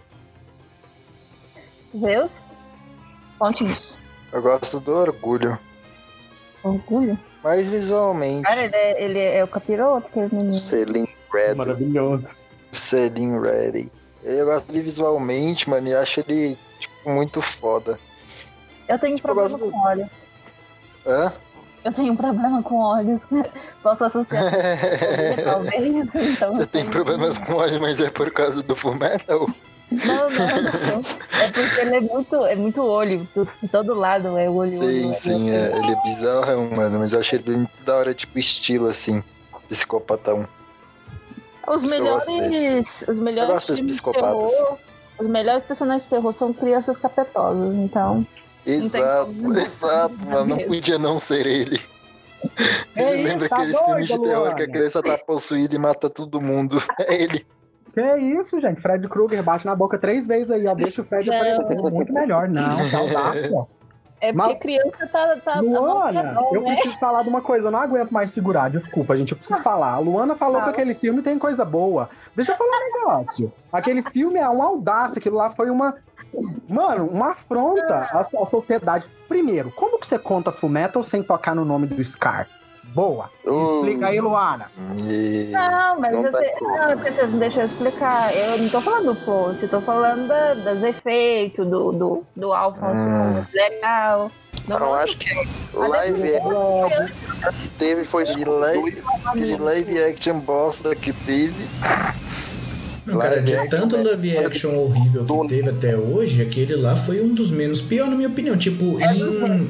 Deus? Conte-nos. Eu gosto do orgulho. Orgulho? Mas visualmente, Cara, ele é, ele é o capiroto, aquele menino. Selim Red. Maravilhoso. Selim Ready. Eu gosto dele visualmente, mano, e acho ele, tipo, muito foda. Eu tenho Tipo, eu problema do- com olhos. Hã? Eu tenho um problema com olhos. Posso associar talvez. Então, Você tem problemas com olhos, mas é por causa do Fullmetal? Não, não, não. É porque ele é muito, é muito olho. De todo lado é olho, olho. Sim, olho. sim, é, ele é bizarro, mano, mas eu achei ele muito da hora, tipo, estilo, assim, psicopatão. Os melhores, os melhores filmes de terror, os melhores personagens de terror são crianças capetosas, então. Exato, exato, mano, não podia não ser ele. É Ele isso, lembra tá aqueles filmes de terror que a Luana? criança tá possuída e mata todo mundo. É ele. Que é isso, gente? Fred Krueger bate na boca três vezes aí, ó. Deixa o Fred Não. aparecer. Muito melhor. Não, que audácia. É porque Mas- criança tá. tá Luana, tá bom, eu né? preciso falar de uma coisa, eu não aguento mais segurar, desculpa, gente, eu preciso falar. A Luana falou Fala. que aquele filme tem coisa boa. Deixa eu falar um negócio. Aquele filme é uma audácia, aquilo lá foi uma. Mano, uma afronta à, à sociedade. Primeiro, como que você conta Fullmetal sem tocar no nome do Scar? Boa. Uh. Explica aí, Luana. E... Não, mas Não você. tá. Não, é porque vocês não deixam eu explicar. Eu não tô falando do plot, eu tô falando da, dos efeitos, do, do, do álbum Hum. legal. Não, Eu acho que live teve foi E live, live action bosta que teve. Não, cara, de action, tanto né? live action horrível que teve até hoje, aquele lá foi um dos menos pior, na minha opinião. Tipo, em,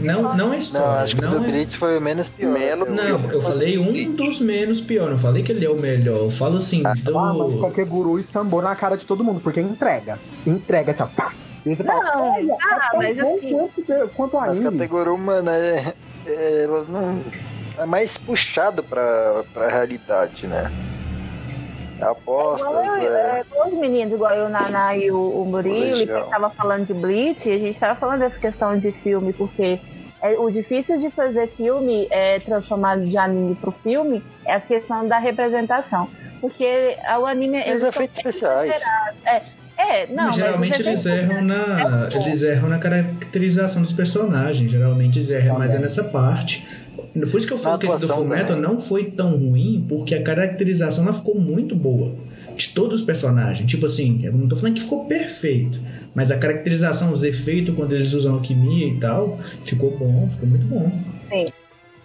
não, não Não, história. acho que o não do é- foi o menos pior. Menos- Não, eu falei um dos menos pior, não falei que ele é o melhor. Eu falo assim, do. Ah, mas Kakeguru e sambou na cara de todo mundo, porque entrega. Entrega, assim, ó. Pá. E você Não, ah, é mas assim- quanto, quanto a Mas anime. categoria humana é, é, ela não, é mais puxado pra, pra realidade, né? Apostas, Igual, eu- é, é, os meninos, igual eu, o Naná e o, o Murilo, que Legal. tava falando de Bleach, a gente tava falando dessa questão de filme, porque é, o difícil de fazer filme é, transformado de anime pro filme é a questão da representação. Porque o anime. e os efeitos especiais. É, não, mas geralmente eles erram na. Eles erram na caracterização dos personagens. Geralmente eles erram mais é nessa parte. Por isso que eu falo que esse do Fullmetal também. não foi tão ruim, porque a caracterização ela ficou muito boa. De todos os personagens. Tipo assim, eu não tô falando que ficou perfeito. Mas a caracterização, os efeitos, quando eles usam alquimia e tal, ficou bom, ficou muito bom. Sim.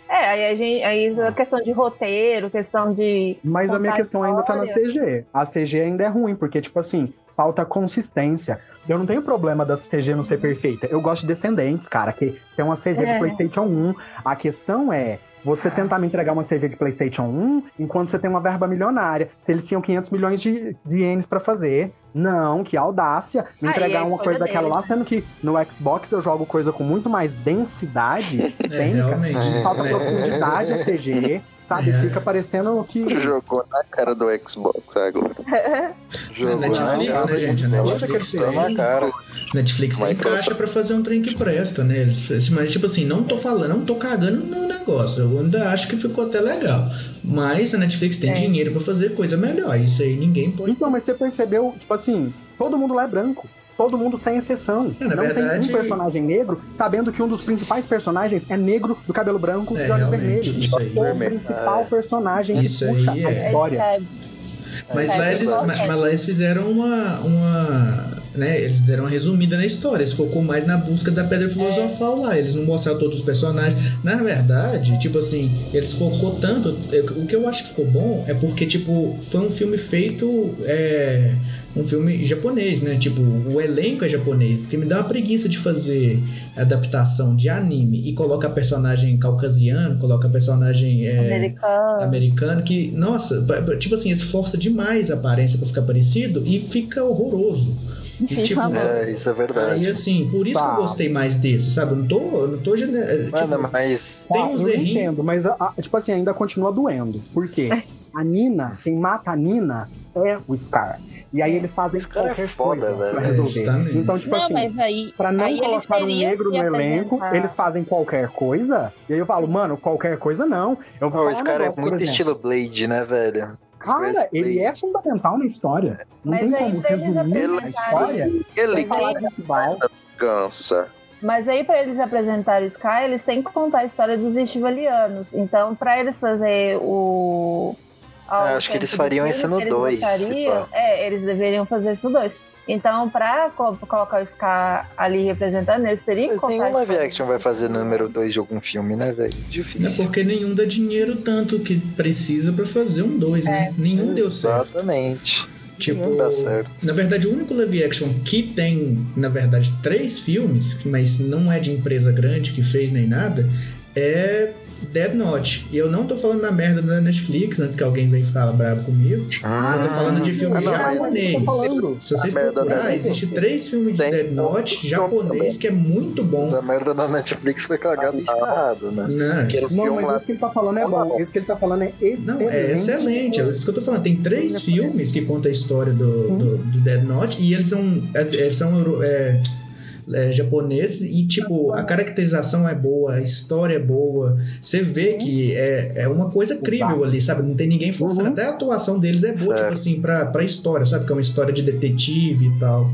É, aí a gente. Aí a questão de roteiro, questão de. Mas a minha questão ainda tá na. CG. A CG ainda é ruim, porque, tipo assim, falta consistência. Eu não tenho problema da CG não ser perfeita. Eu gosto de Descendentes, cara, que tem uma CG É. do PlayStation 1. A questão é você tentar me entregar uma CG de PlayStation 1 enquanto você tem uma verba milionária. Se eles tinham 500 milhões de, de ienes pra fazer. Não, que audácia me Aí entregar é uma coisa daquela lá, sendo que no Xbox eu jogo coisa com muito mais densidade É, cênica. realmente. Falta É. profundidade a CG, sabe? É. Fica parecendo que. Jogou na cara do Xbox agora. Jogou Netflix, na né, gente? A Netflix tá na tem- cara. Netflix tem Microsoft. caixa pra fazer um trem que presta, né? Eles- Mas, tipo assim, não tô falando, não tô cagando no negócio. Eu ainda acho que ficou até legal. Mas a Netflix tem É. dinheiro pra fazer coisa melhor. Isso aí ninguém pode. Então, mas você percebeu, tipo assim, todo mundo lá é branco. Todo mundo sem exceção. É, não verdade- tem um personagem negro, sabendo que um dos principais personagens é negro, do cabelo branco É, e olhos vermelhos. isso aí. o Vermelho. principal personagem Isso que puxa aí a é. história. É, Mas, É, lá é eles, mas, mas lá eles fizeram uma, uma né, eles deram uma resumida na história. Eles focou mais na busca da pedra filosofal lá. Eles não mostraram todos os personagens. Na verdade, tipo assim, eles focou tanto. eu- O que eu acho que ficou bom é porque, tipo, foi um filme feito. É, um filme japonês, né? Tipo, o elenco é japonês. Porque me dá uma preguiça de fazer adaptação de anime e coloca personagem caucasiano, coloca personagem. É, Americano. americano que, nossa, tipo assim, esforça demais a aparência pra ficar parecido e fica horroroso. E, tipo, É, isso é verdade. aí assim, por isso que Tá. eu gostei mais desse, sabe? Eu não tô, eu não tô é, tipo, Mano, mas. Tem Tá, uns eu errinhos. entendo, mas a- a- tipo assim, ainda continua doendo. Por quê? A Nina, quem mata a Nina é o Scar. E aí eles fazem é qualquer foda, coisa pra velho. resolver. Justamente. Então, tipo não, assim, mas aí. pra não colocar um teriam negro que no elenco, apresentar- eles fazem qualquer coisa. E aí eu falo, mano, qualquer coisa não. Eu vou Pô, falar esse um cara é muito exemplo. estilo Blade, né, velho? Cara, ele é fundamental na história. Não Mas tem como resumir a apresentarem- história Ele sem falar Val. cansa. Mas aí, pra eles apresentarem o Sky, eles têm que contar a história dos estivalianos. Então, pra eles fazer o. Ah, ao acho que eles fariam isso no eles dois, gostariam- se É, eles deveriam fazer isso no 2. Então, pra co- colocar o Sky ali representando, eles teriam que Mas nenhum live action vai fazer número 2 de algum filme, né, velho? é Difícil. porque nenhum dá dinheiro tanto que precisa pra fazer um dois, né? Nenhum deu certo. Exatamente. Tipo, Não dá certo. na verdade, o único live action que tem, na verdade, três filmes, mas não é de empresa grande que fez nem nada, é Dead Note. E eu não tô falando da merda da Netflix, antes que alguém venha falar bravo comigo. Ah, Eu tô falando de filme Ah, não, japonês. falando. Se vocês A merda procurar, da existe três filmes de. Dead Note japonês que é muito bom. Da merda da Netflix foi cagado e escarrado, né? Né? Não, filme mas lá. esse que ele tá falando é bom. Esse que ele tá falando é excelente. Não, é excelente. É isso que eu tô falando. Tem três filmes que contam a história do, do, do Dead Note e eles são, eles são é, é, japoneses e, tipo, a caracterização é boa, a história é boa. Você vê que é, é uma coisa crível ali, sabe? Não tem ninguém forçando. Uhum. Até a atuação deles é boa, Certo. tipo assim, pra, pra história, sabe? Que é uma história de detetive e tal.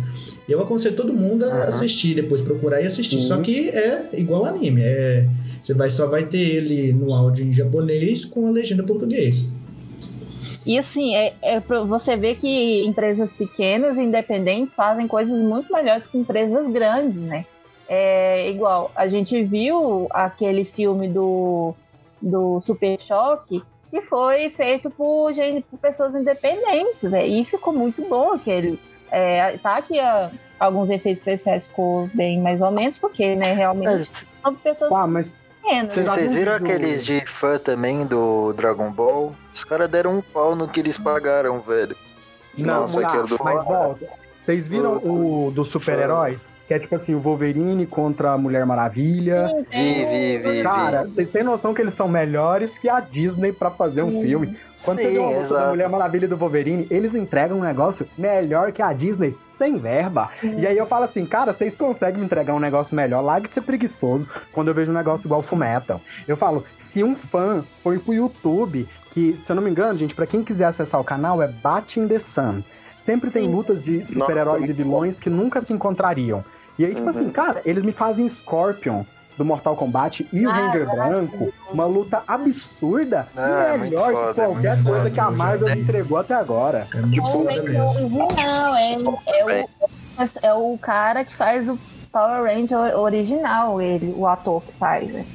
Eu aconselho todo mundo a Uhum. assistir, depois procurar e assistir. Uhum. Só que é igual anime. É, você vai, só vai ter ele no áudio em japonês com a legenda em português. E assim, é, é você ver que empresas pequenas e independentes fazem coisas muito melhores que empresas grandes, né? É igual, a gente viu aquele filme do, do Super Choque que foi feito por, gente, por pessoas independentes, velho. E ficou muito bom aquele. É, tá que ah, alguns efeitos especiais ficou bem mais ou menos, porque, né, realmente Mas, são pessoas Tá, mas Você Vocês viram do- aqueles de fã também do Dragon Ball? Os caras deram um pau no que eles pagaram, velho. Não, Nossa, aquele do- mas volta. Vocês viram o dos super-heróis? Que é tipo assim, o Wolverine contra a Mulher Maravilha. Sim, Vi, vi, vi, Cara, vi. vocês têm noção que eles são melhores que a Disney pra fazer um Sim. filme? Quando você Sim, vê uma da. Mulher Maravilha e do Wolverine, eles entregam um negócio melhor que a Disney, sem verba. E aí eu falo assim, cara, vocês conseguem me entregar um negócio melhor? Larga de ser preguiçoso quando eu vejo um negócio igual Fullmetal. Eu falo, se um fã for pro YouTube, que, se eu não me engano, gente, pra quem quiser acessar o canal, é Batting the Sun. Sempre tem Sim. lutas de super-heróis e vilões que nunca se encontrariam. E aí, tipo Uhum. assim, cara, eles me fazem Scorpion do Mortal Kombat e o Ah, Ranger maravilhoso. Branco, uma luta absurda, Ah, é melhor muito foda, que é qualquer muito coisa foda, que a Marvel já- entregou até agora. É muito Não, foda é mesmo. Não, é, é, o, é o cara que faz o Power Ranger original, ele, o ator que faz. né?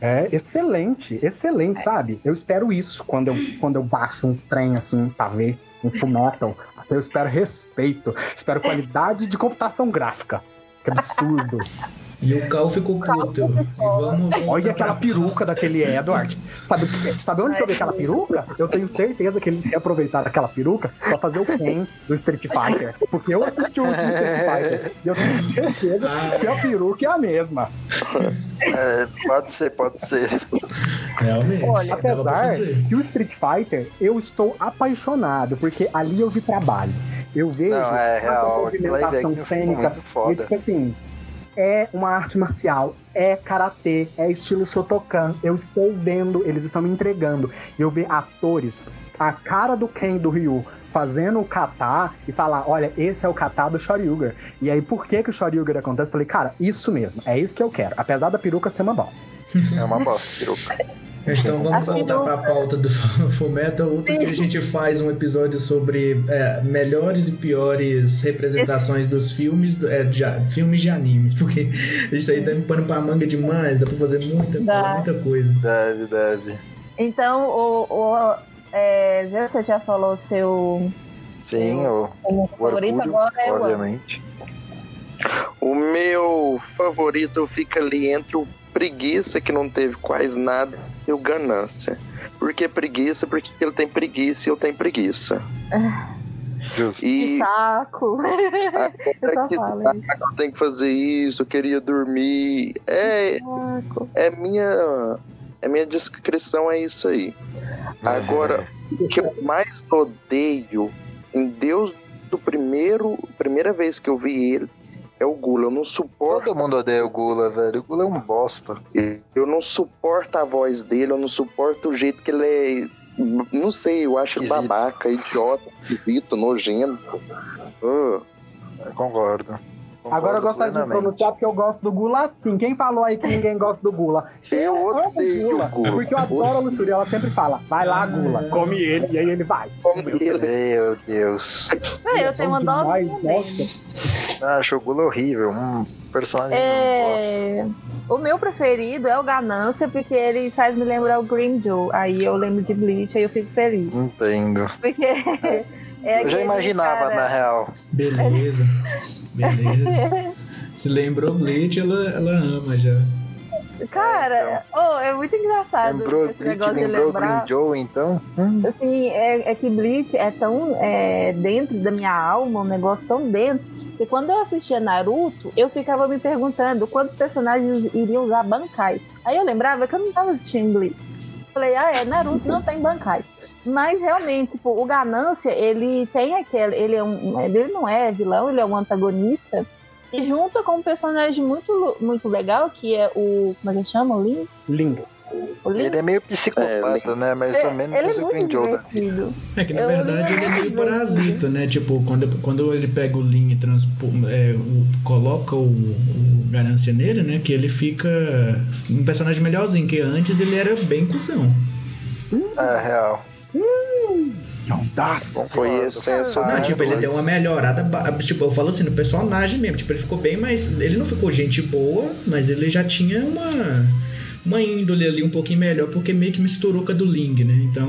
É excelente, excelente, sabe? Eu espero isso quando eu, quando eu baixo um trem assim pra ver um Fullmetal. Eu espero respeito, espero qualidade de computação gráfica. Que absurdo. E o Cal ficou puto. E vamos Olha aquela peruca daquele Edward. Sabe, que- sabe onde que eu vi aquela peruca? Eu tenho certeza que eles reaproveitaram aquela peruca pra fazer o Ken do Street Fighter. Porque eu assisti o último Street Fighter. E eu tenho certeza que a peruca é a mesma. É, pode ser, pode ser. Realmente. Olha, apesar que o Street Fighter, eu estou apaixonado, porque ali eu vi trabalho. Eu vejo Não, é tanta real. movimentação ficou cênica. E, tipo assim, é uma arte marcial, é karatê, é estilo Shotokan. Eu estou vendo, eles estão me entregando. Eu ver atores, a cara do Ken do Ryu fazendo o kata e falar, olha, esse é o kata do Shoryuger. E aí, por que que o Shoryuger acontece? Eu falei, cara, isso mesmo, é isso que eu quero. Apesar da peruca ser uma bosta. É uma bosta, peruca. Então vamos Acho que voltar para a pauta do Fullmetal. Outro dia a gente faz um episódio sobre é, melhores e piores representações dos filmes, é, de, filmes de anime. Porque isso aí dá um pano pra manga demais, dá pra fazer muita, Dá. muita coisa. Deve, deve. Então, o, o é, Zé, você já falou seu, Sim, o, o o favorito, orgulho, agora é obviamente. O meu favorito fica ali entre o preguiça, que não teve quase nada, e o ganância. Por que preguiça? Porque ele tem preguiça e eu tenho preguiça. Justo. Que E saco! Eu só agora que falo saco, eu tenho que fazer isso, eu queria dormir. É, é minha. É minha descrição, é isso aí. Agora, o que eu mais odeio em Deus do primeiro. Primeira vez que eu vi ele é o Gula. Eu não suporto. Todo mundo odeia o Gula, velho. O Gula é um bosta. Eu não suporto a voz dele, eu não suporto o jeito que ele é. Não sei, eu acho ele Esquisito. babaca, idiota, esquisito, nojento. Ah, Eu concordo. Agora eu Concordo gostaria de pronunciar porque eu gosto do Gula sim. Quem falou aí que ninguém gosta do Gula? Eu amo odeio o Gula. Porque eu adoro a luxúria. Ela sempre fala, vai lá, Gula, come ele. E aí ele vai. como ele. Meu Deus. É, eu tenho uma dose também. Nossa. Acho o Gula horrível. Um personagem. É, o meu preferido é o Ganância, porque ele faz me lembrar o Green Joe. Aí eu lembro de Bleach, aí eu fico feliz. Entendo. Porque é Eu já imaginava, cara- na real. Beleza. Beleza. Se lembrou Bleach, ela, ela ama já. Cara, oh, é muito engraçado Lembrou, esse Bleach negócio de lembrou lembrar. Green Joe, então? Hum, Assim, é, é que Bleach é tão é, dentro da minha alma, um negócio tão dentro, que quando eu assistia Naruto, eu ficava me perguntando quantos personagens iriam usar Bankai. Aí eu lembrava que eu não tava assistindo Bleach. Falei, ah, é, Naruto não tem Bankai. Mas realmente, tipo, o Ganância, ele tem aquele. Ele, é um, ele não é vilão, ele é um antagonista. E junta com um personagem muito, muito legal, que é o. Como é que chama? O Lin? Lindo. O Lin? Ele é meio psicopata, É, né? Mais ou menos ele é o muito divertido. É que na Eu verdade ele é meio parasita, né? Tipo, quando, quando ele pega o Lin e transpo, é, o- coloca o, o Ganância nele, né? Que ele fica um personagem melhorzinho, que antes ele era bem cuzão. É, real. Nossa. Foi a essência Não, tipo, ele deu uma melhorada. Tipo, eu falo assim, no personagem mesmo. Tipo, ele ficou bem mais. Ele não ficou gente boa, mas ele já tinha uma. Uma índole ali um pouquinho melhor, porque meio que misturou com a do Ling, né? Então.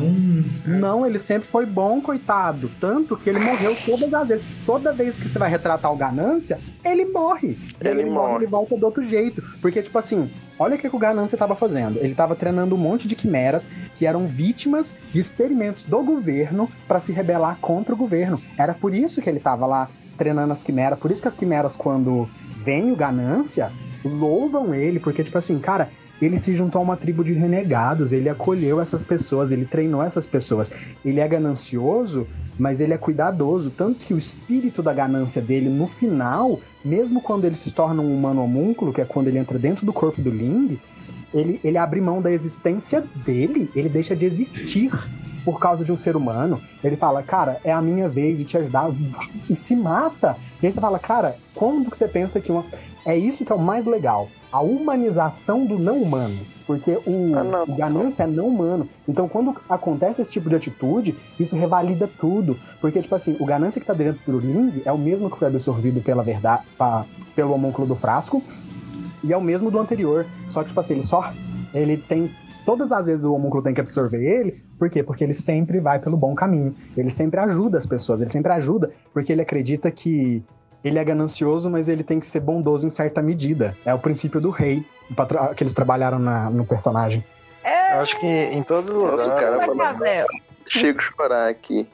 Não, ele sempre foi bom, coitado. Tanto que ele morreu todas as vezes. Toda vez que você vai retratar o Ganância, ele morre. E aí Ele morre. ele volta do outro jeito. Porque, tipo assim, olha o que, o Ganância tava fazendo. Ele tava treinando um monte de quimeras que eram vítimas de experimentos do governo para se rebelar contra o governo. Era por isso que ele tava lá treinando as quimeras. Por isso que as quimeras, quando vem o Ganância, louvam ele. Porque, tipo assim, cara, ele se juntou a uma tribo de renegados, ele acolheu essas pessoas, ele treinou essas pessoas. Ele é ganancioso, mas ele é cuidadoso, tanto que o espírito da ganância dele no final, mesmo quando ele se torna um humano homúnculo, que é quando ele entra dentro do corpo do Ling, ele, ele abre mão da existência dele, ele deixa de existir por causa de um ser humano. Ele fala, cara, é a minha vez de te ajudar, e se mata. E aí você fala, cara, quando que você pensa que uma. É isso que é o mais legal. A humanização do não humano. Porque o, Ah, não. o ganância é não humano. Então, quando acontece esse tipo de atitude, isso revalida tudo. Porque, tipo assim, o ganância que tá dentro do Ling é o mesmo que foi absorvido pela verdade, pa- pelo homúnculo do frasco. E é o mesmo do anterior. Só que, tipo assim, ele só. Ele tem. Todas as vezes o homúnculo tem que absorver ele. Por quê? Porque ele sempre vai pelo bom caminho. Ele sempre ajuda as pessoas. Ele sempre ajuda porque ele acredita que ele é ganancioso, mas ele tem que ser bondoso em certa medida. É o princípio do rei que eles trabalharam na- no personagem. É, Eu acho que em todo lugar. Nossa, o cara falou-. Chego a chorar aqui.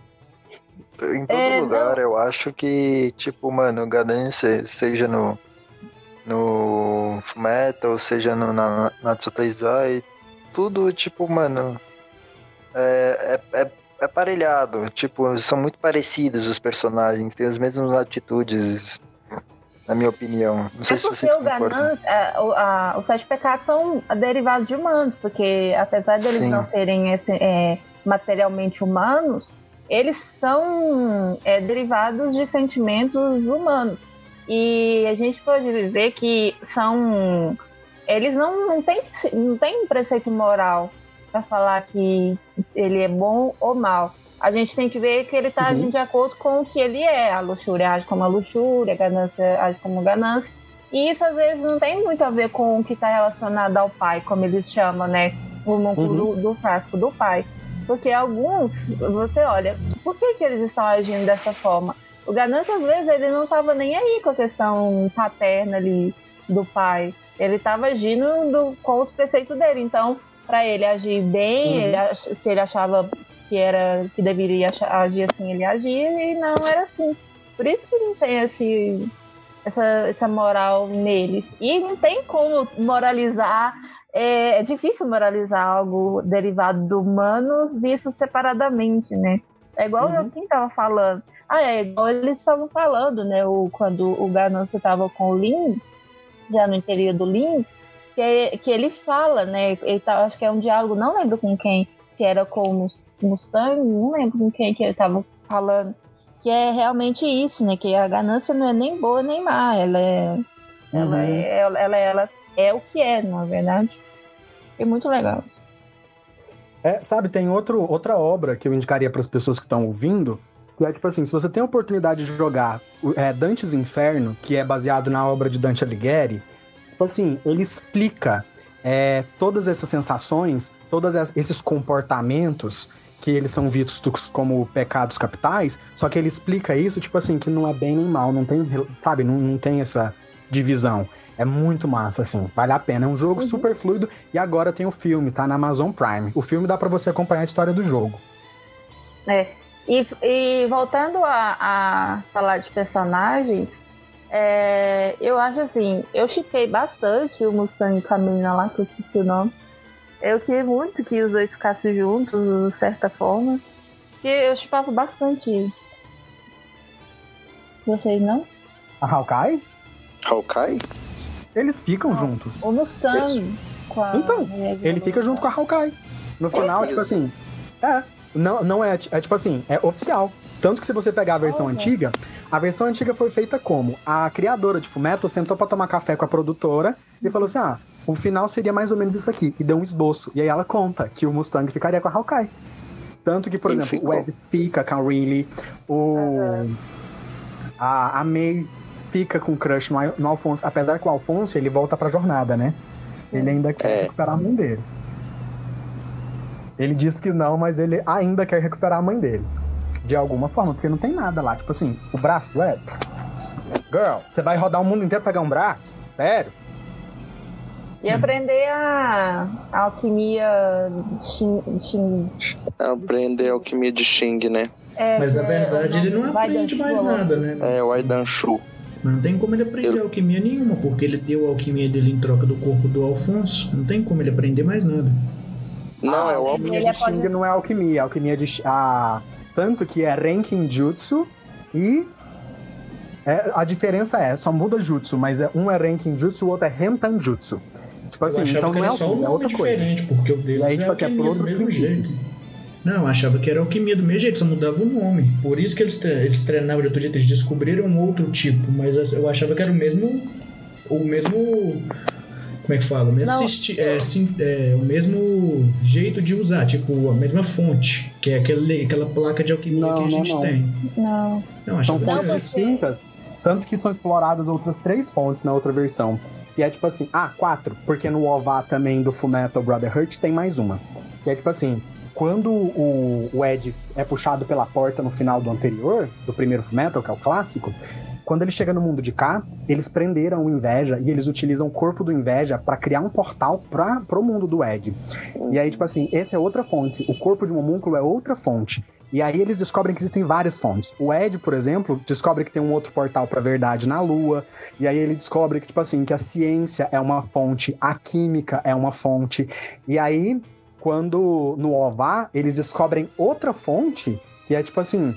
Em todo É, lugar, eu acho que, tipo, mano, ganância, seja no. No Metal, seja no na, na Tsuteizai, tudo, tipo, mano. É, é, é, é parelhado. Tipo, são muito parecidos os personagens, têm as mesmas atitudes, na minha opinião. Não sei É se vocês o concordam. ganância, é, os sete pecados são derivados de humanos, porque apesar deles Sim. não serem esse, é, materialmente humanos, eles são é, derivados de sentimentos humanos. E a gente pode ver que são. Eles não, não têm não tem um preceito moral para falar que ele é bom ou mal. A gente tem que ver que ele está Uhum. agindo de acordo com o que ele é. A luxúria age como a luxúria, a ganância age como ganância. E isso às vezes não tem muito a ver com o que está relacionado ao pai, como eles chamam, né? O homúnculo do, do frasco do pai. Porque alguns, você olha, por que, que eles estão agindo dessa forma? O ganância, às vezes, ele não estava nem aí com a questão paterna ali do pai. Ele estava agindo do- com os preceitos dele. Então, para ele agir bem, Uhum. ele se ele achava que era que deveria agir assim, ele agia e não era assim. Por isso que não tem esse, essa, essa moral neles. E não tem como moralizar. É, é difícil moralizar algo derivado do humanos visto separadamente, né? É igual Uhum. eu quem tava falando. Ah, é igual eles estavam falando, né? O, quando o Ganância tava com o Lin, já no interior do Lin, que, que ele fala, né? Ele tá, acho que é um diálogo, não lembro com quem, se era com o Mus- Mustang, não lembro com quem que ele tava falando. Que é realmente isso, né? Que a ganância não é nem boa nem má, ela é. Ela, Uhum. é, ela, ela, ela é o que é, é verdade? É muito legal. É, sabe, tem outro, outra obra que eu indicaria para as pessoas que estão ouvindo, que é tipo assim, se você tem a oportunidade de jogar é, Dante's Inferno, que é baseado na obra de Dante Alighieri, tipo assim, ele explica é, todas essas sensações, todos es- esses comportamentos que eles são vistos como pecados capitais, só que ele explica isso, tipo assim, que não é bem nem mal, não tem, sabe, não, não tem essa divisão. É muito massa, assim, vale a pena. É um jogo Uhum. super fluido e agora tem o filme, tá na Amazon Prime. O filme dá pra você acompanhar a história do jogo. É. E, e voltando a, a falar de personagens, é, eu acho assim, eu chipei bastante o Mustang com a menina lá, que eu esqueci o nome. Eu queria muito que os dois ficassem juntos, de certa forma. E eu chipava bastante eles. Vocês não? A Hawkeye, Hawkeye? eles ficam juntos. O Mustang com a Então, Ele fica junto com a Hawkeye. No final, tipo isso. assim, é, não, não é, é tipo assim, é oficial. Tanto que se você pegar a versão Olha. antiga, a versão antiga foi feita como? A criadora de Fumeto sentou pra tomar café com a produtora e falou assim: ah, o final seria mais ou menos isso aqui. E deu um esboço. E aí ela conta que o Mustang ficaria com a Hawkeye. Tanto que, por E exemplo, ficou. o Ed fica com a Riley, o. A, a May fica com crush no, no Alfonso. Apesar que o Alfonso ele volta pra jornada, né? Ele ainda quer É. recuperar a mãe dele. Ele diz que não, mas ele ainda quer recuperar a mãe dele. De alguma forma, porque não tem nada lá. Tipo assim, o braço, é. Girl, você vai rodar o mundo inteiro pra pegar um braço? Sério? E aprender a, a alquimia Shin, Aprender a alquimia de Xing, né? é, Mas na é, verdade o ele não aprende mais nada, né? É o Aidanshu. Mas não tem como ele aprender Eu- alquimia nenhuma, porque ele deu a alquimia dele em troca do corpo do Alfonso. Não tem como ele aprender mais nada. Não, Ah, é o ele- alquimia. de Xing pode- não é alquimia, é alquimia de. A... Tanto que é Ranking Jutsu e. é, a diferença é, só muda jutsu, mas é, um é Ranking Jutsu, o outro é Rentan Jutsu. Tipo assim, eu então não é só um é nome outra coisa. diferente, porque o deles E aí, é tipo assim, é por outros mesmo princípios. jeito. Não, eu achava que era alquimia do mesmo jeito, só mudava o nome. Por isso que eles, tre- eles treinavam de outro jeito, eles descobriram um outro tipo, mas eu achava que era o mesmo. O mesmo. Como é que fala? O mesmo, Não. sisti- é, sim- é, o mesmo jeito de usar, tipo, a mesma fonte, que é aquele, aquela placa de alquimia Não, que a não, gente não. tem. Não. Não, São Não, fontes distintas, tanto que são exploradas outras três fontes na outra versão. Que é tipo assim, ah, quatro, porque no OVA também do Fullmetal Brotherhood tem mais uma. Que é tipo assim, quando o, o Ed é puxado pela porta no final do anterior, do primeiro Fullmetal, que é o clássico, quando ele chega no mundo de cá, eles prenderam o Inveja e eles utilizam o corpo do Inveja pra criar um portal para pro mundo do Ed. E aí, tipo assim, essa é outra fonte. O corpo de um homúnculo é outra fonte. E aí eles descobrem que existem várias fontes. O Ed, por exemplo, descobre que tem um outro portal pra verdade na Lua. E aí ele descobre que, tipo assim, que a ciência é uma fonte, a química é uma fonte. E aí, quando no OVA, eles descobrem outra fonte, que é tipo assim.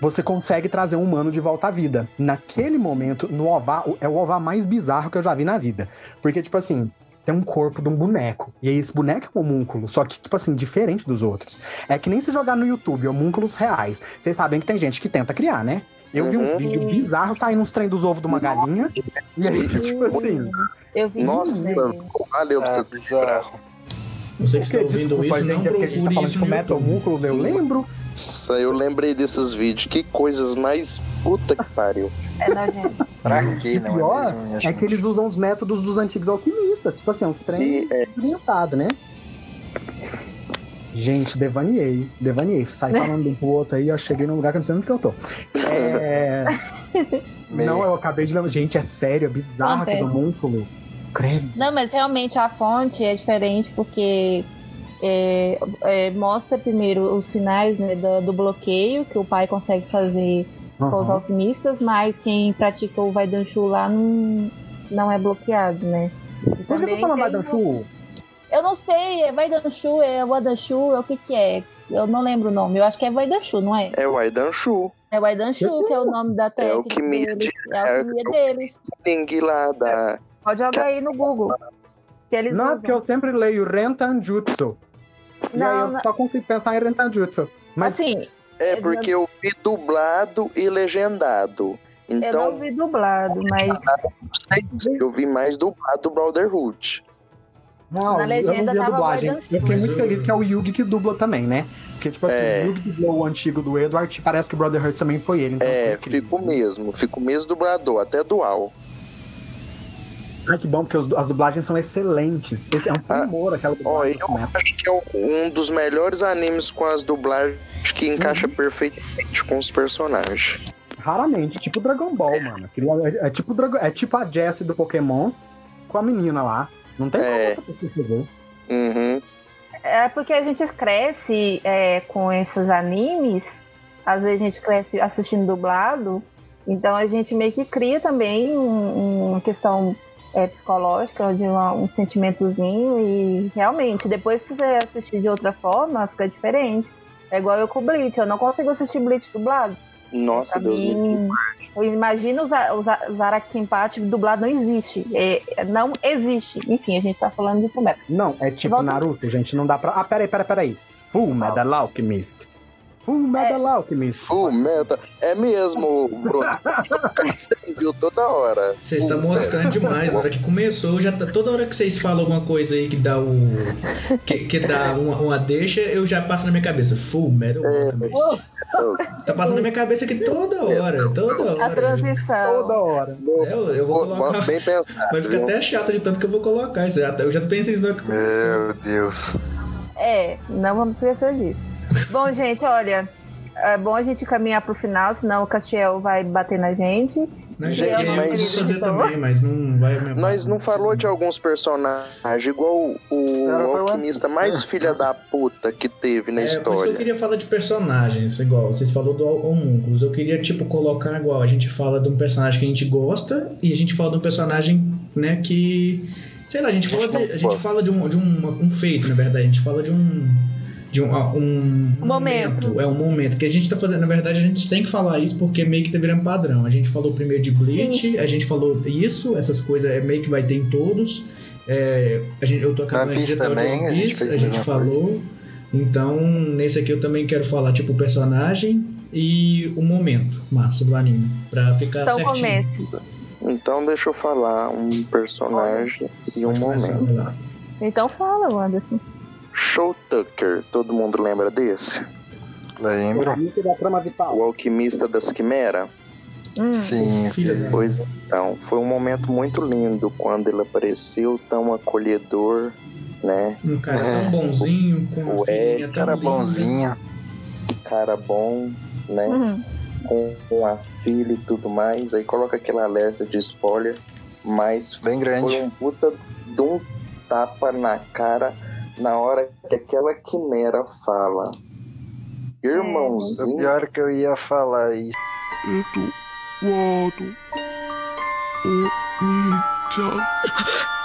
Você consegue trazer um humano de volta à vida. Naquele momento, no OVA, é o OVA mais bizarro que eu já vi na vida. Porque, tipo assim, tem um corpo de um boneco. E aí esse boneco é um homúnculo, só que, tipo assim, diferente dos outros. É que nem se jogar no YouTube homúnculos reais. Vocês sabem que tem gente que tenta criar, né? Eu vi uns Uhum. vídeos bizarros saindo uns trem dos ovos de uma galinha. E aí, tipo assim. Eu vi Nossa, isso, né? valeu pra É, você bizarro. Você que está ouvindo desculpa, isso, não gente, é porque a gente tá falando isso de YouTube. Homúnculo, eu lembro. Nossa, eu lembrei desses vídeos. Que coisas mais puta que pariu. É nojento. Pra quê, O não pior é mesmo, é que eles usam os métodos dos antigos alquimistas. Tipo assim, uns trem é, orientado, né? Gente, devaneei. Devaneei. Sai falando de um pro outro aí, eu cheguei num lugar que eu não sei onde que eu tô. É... Meio. não, eu acabei de lembrar. Gente, é sério, é bizarro Acontece. homúnculos. Credo. Não, mas realmente a fonte é diferente porque é, é, mostra primeiro os sinais né, do, do bloqueio que o pai consegue fazer com os alquimistas, mas quem pratica o Vaidanshu lá não, não é bloqueado, né? E Por que você tem- Vaidanshu? Eu não sei, é Vaidanshu, é Wadanshu, é o que que é? Eu não lembro o nome, eu acho que é Vaidanshu, não é? é o Aidanshu. É Waidanshu, que é o nome da técnica alquimia deles, é a é alquimia o- deles. Ling lá da. Pode jogar aí no Google. Que eles Não, é usam. porque eu sempre leio E aí Não, eu não- só consigo pensar em Rentanjutsu. Mas Assim, É Eu porque eu vi dublado e legendado. eu não Então, vi dublado, mas eu vi mais dublado do Brotherhood. Não, Na eu legenda não vi a dublagem. Eu fiquei muito eu- feliz que é o Yugi que dubla também, né? Porque, tipo assim, É. o Yugi dublou o antigo do Edward, parece que o Brotherhood também foi ele. Então É, fico mesmo. Fico mesmo dublador, até dual. Ai, que bom, porque os- as dublagens são excelentes. Esse é um primor, aquela Ah, Ó, dublagem. eu do Fullmetal. acho que é um dos melhores animes com as dublagens que encaixa Uhum. perfeitamente com os personagens. Raramente, tipo Dragon Ball, mano. Aquilo é, é tipo, Dragon- é tipo a Jessie do Pokémon com a menina lá. Não tem É. como. Uhum. é porque a gente cresce é, com esses animes, às vezes a gente cresce assistindo dublado, então a gente meio que cria também um- uma questão é, psicológica, de uma- um sentimentozinho, e realmente, depois se você assistir de outra forma, fica diferente. É igual eu com Bleach, eu não consigo assistir Bleach dublado. Nossa, Pra Deus me mim, eu imagino os, Arakimpate dublado não existe. É, não existe. Enfim, a gente tá falando de Fullmetal. Não, é tipo Volta- Naruto, gente. Não dá pra. Ah, peraí, peraí, peraí. Full Metal Alchemist. Full Metal Alchemist. Full meta. É mesmo, Bruno. Você viu toda hora. Você está moscando demais. Na hora que começou, já tá, toda hora que vocês falam alguma coisa aí que dá o. que, que dá uma, uma deixa, eu já passo na minha cabeça. Full Metal Alchemist. Tá passando na minha cabeça aqui toda hora, toda A hora. transição. Toda hora. Eu, eu vou colocar. Bem pensado. Vai ficar viu? até chato de tanto que eu vou colocar isso. Já- Eu já pensei nisso na hora que começou. Meu Deus. É, não vamos esquecer disso. Bom, gente, olha. É bom a gente caminhar pro final, senão o Castiel vai bater na gente. Não, Gente, já queria mas- fazer também, mas não vai me Nós não falou de alguns personagens, igual o, alquimista uma- mais filha da puta que teve na É, por isso que eu história. queria falar de personagens, igual vocês falaram do Homúnculos. Eu queria, tipo, colocar igual. A gente fala de um personagem que a gente gosta e a gente fala de um personagem, né, que. Sei lá, a gente fala de, a gente fala de, um, de um, um feito, na verdade. A gente fala de um. De um, um Momento. É um momento. Que a gente tá fazendo. Na verdade, a gente tem que falar isso porque meio que tá virando padrão. A gente falou primeiro de Bleach, a gente falou isso, essas coisas é meio que vai ter em todos. É, a gente, eu tô acabando de Piece digitar o de também, One a gente Piece, a gente falou. Então, nesse aqui eu também quero falar, tipo, o personagem e o momento massa do anime. Pra ficar Então certinho. comece. Então deixa eu falar um personagem e um momento. Então fala, Anderson. Show Tucker, todo mundo lembra desse? Lembro. Isso da trama vital. O alquimista das quimeras? Hum. Sim, Pois então, foi um momento muito lindo quando ele apareceu, tão acolhedor, né? Um cara É. tão bonzinho, com filhinha tão Cara linda. bonzinho. Cara bom, né? Uhum. Com, com a filha e tudo mais. Aí coloca aquele alerta de spoiler, mas Bem grande. foi um puta de um tapa na cara na hora que aquela quimera fala. O Irmãozinho, pior que eu ia falar isso.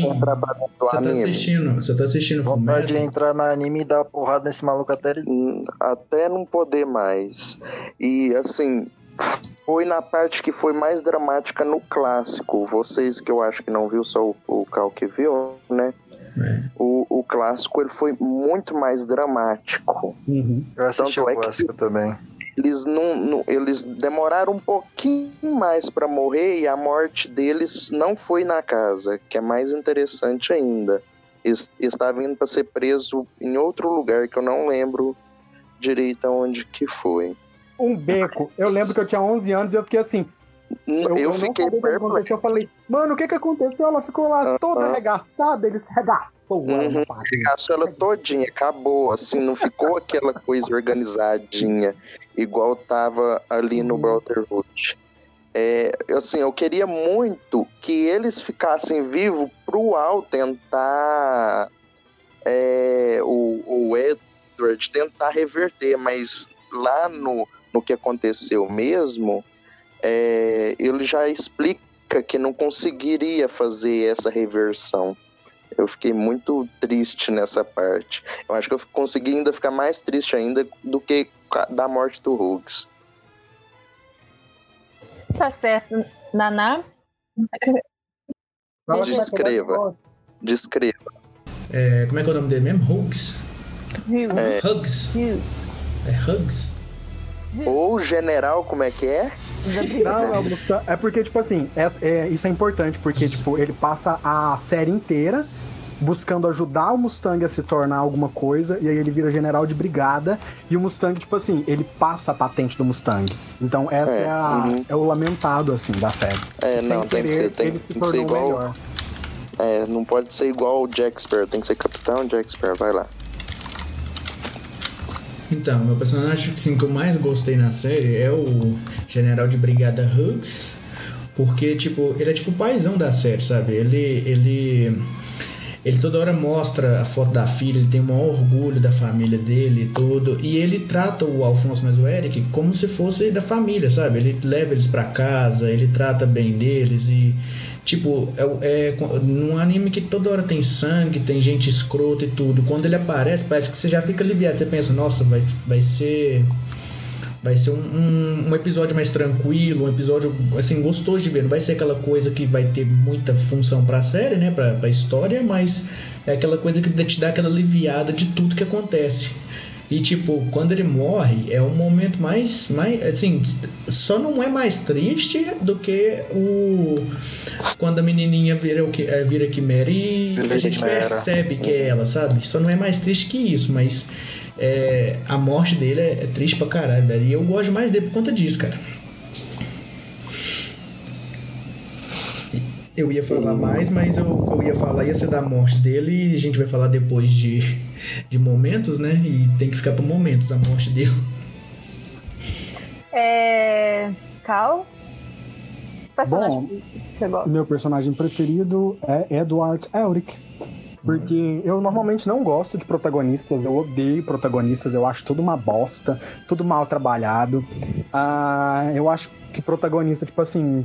do Você tá assistindo, você tá assistindo Vontade de entrar no anime e dar uma porrada nesse maluco até ele. Hum, até não poder mais. E assim, foi na parte que foi mais dramática no clássico. Vocês que eu acho que não viu, só o, o Cal que viu, né? É. O, o clássico ele foi muito mais dramático. Uhum. Eu assisti Tanto o é que- clássico também. Eles não, não- eles demoraram um pouquinho mais para morrer e a morte deles não foi na casa, que é mais interessante ainda. Eles estavam indo para ser preso em outro lugar que eu não lembro direito aonde que foi. Um beco. Eu lembro que eu tinha 11 anos e eu fiquei assim. Eu, Eu, fiquei perplexo. Eu falei, mano, o que que aconteceu? Ela ficou lá toda arregaçada, eles regaçou ela Uhum. Arregaçou ela todinha, acabou, assim, não ficou aquela coisa organizadinha, igual tava ali no Uhum. Brotherhood. É, assim, eu queria muito que eles ficassem vivos pro Al tentar é, o, o Edward tentar reverter, mas lá no, no que aconteceu mesmo, é, ele já explica que não conseguiria fazer essa reversão. Eu fiquei muito triste nessa parte. Eu acho que eu consegui ainda ficar mais triste ainda do que da morte do Hughes. Tá certo, Naná. Descreva. Descreva. É, como é que é o nome dele mesmo? Hugs? Viu? É. Hugs? Viu? É Hugs? Ou general, como é que é? Não, é, o Mustang- é porque, tipo assim, essa- é- isso é importante, porque, tipo, ele passa a série inteira buscando ajudar o Mustang a se tornar alguma coisa, e aí ele vira general de brigada, e o Mustang, tipo assim, ele passa a patente do Mustang. Então, essa é, É, a- uhum. é o lamentado, assim, da série. É, Sem não, tem que querer, ser, tem, ele se tem que ser igual. melhor. É, não pode ser igual o Jack Sparrow, tem que ser Capitão Jack Sparrow, vai lá. Então, meu personagem assim, que eu mais gostei na série é o General de Brigada Hughes, porque, tipo, ele é tipo o paizão da série, sabe? Ele, ele, ele toda hora mostra a foto da filha, ele tem o maior orgulho da família dele e tudo, e ele trata o Alfonso mais o Eric como se fosse da família, sabe? Ele leva eles pra casa, ele trata bem deles e, tipo, é, é num anime que toda hora tem sangue, tem gente escrota e tudo, quando ele aparece, parece que você já fica aliviado, você pensa, nossa, vai, vai ser vai ser um, um, um episódio mais tranquilo, um episódio assim gostoso de ver. Não vai ser aquela coisa que vai ter muita função pra série, né, pra, pra história, mas é aquela coisa que te dá aquela aliviada de tudo que acontece. E tipo, quando ele morre, é o momento mais, mais assim, só não é mais triste do que o quando a menininha vira o que é, vira quimera e a gente percebe que é ela, sabe? Só não é mais triste que isso, mas é, a morte dele é, é triste pra caralho, velho. E eu gosto mais dele por conta disso, cara. Eu ia falar mais, mas eu, o que eu ia falar ia ser da morte dele e a gente vai falar depois de, de momentos, né? E tem que ficar pra momentos a morte dele. É. Cal? Personagem Bom. Meu personagem preferido é Edward Elric. Porque eu normalmente não gosto de protagonistas, eu odeio protagonistas, eu acho tudo uma bosta, tudo mal trabalhado. Ah, eu acho que protagonista, tipo assim,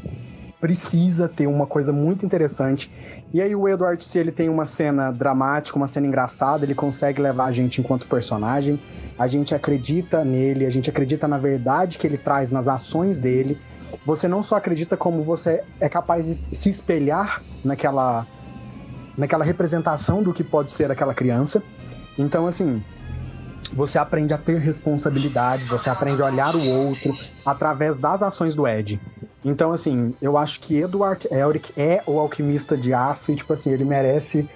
precisa ter uma coisa muito interessante. E aí o Edward, se ele tem uma cena dramática, uma cena engraçada, ele consegue levar a gente enquanto personagem. A gente acredita nele, a gente acredita na verdade que ele traz nas ações dele. Você não só acredita como você é capaz de se espelhar naquela naquela representação do que pode ser aquela criança. Então, assim, você aprende a ter responsabilidades, você aprende a olhar o outro através das ações do Ed. Então, assim, eu acho que Edward Elric é o alquimista de aço e, tipo assim, ele merece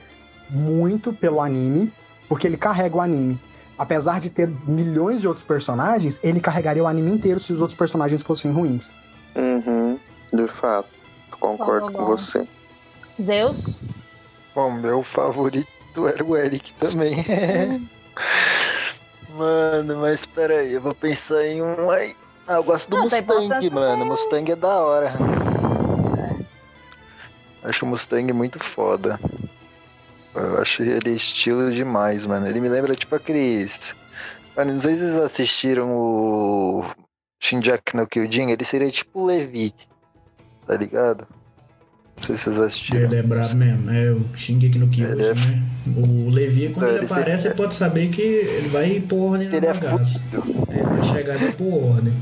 muito pelo anime, porque ele carrega o anime. Apesar de ter milhões de outros personagens, ele carregaria o anime inteiro se os outros personagens fossem ruins. Uhum, de fato, concordo com bom. você. Zeus? Bom, meu favorito era o Eric também. Mano, mas peraí, eu vou pensar em um aí. Ah, eu gosto do Não, tá Mustang, mano. ser Mustang é da hora. Acho o Mustang muito foda. Eu acho ele estilo demais, mano. Ele me lembra tipo aqueles. Mano, não sei se vocês assistiram o Shinjak no Kyojin, ele seria tipo o Levi. Tá ligado? Não sei se vocês assistiram. Ele é brabo mesmo, é o Shingeki no Kyojin, é- né? O Levi, quando Não, ele ele aparece, você pode saber que ele vai pôr ordem na Ele é bagaça. fudido. Ele vai chegar vai pôr ordem.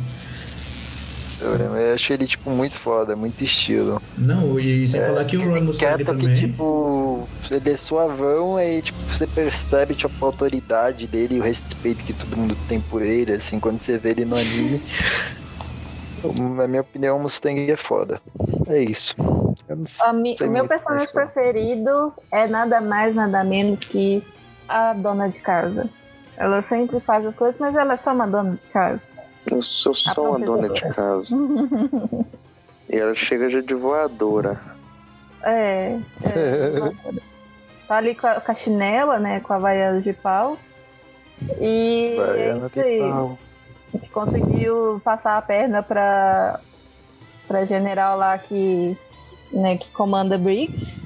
eu achei ele, tipo, muito foda, muito estilo. Não, e sem É, falar que o Ron Ele Mustang também. que, tipo, ele é suavão, aí, tipo, você percebe, tipo, a autoridade dele e o respeito que todo mundo tem por ele, assim, quando você vê ele no anime. Na minha opinião, o Mustang é foda. É isso. Mi- o meu personagem falar. preferido é nada mais, nada menos que a dona de casa. Ela sempre faz as coisas, mas ela é só uma dona de casa. Eu sou só uma dona de casa. E ela chega já de voadora. É. é tá ali com a, com a chinela, né? Com a vaiana de pau. E é isso aí. de pau. conseguiu passar a perna pra, pra general lá que, né, que comanda Briggs.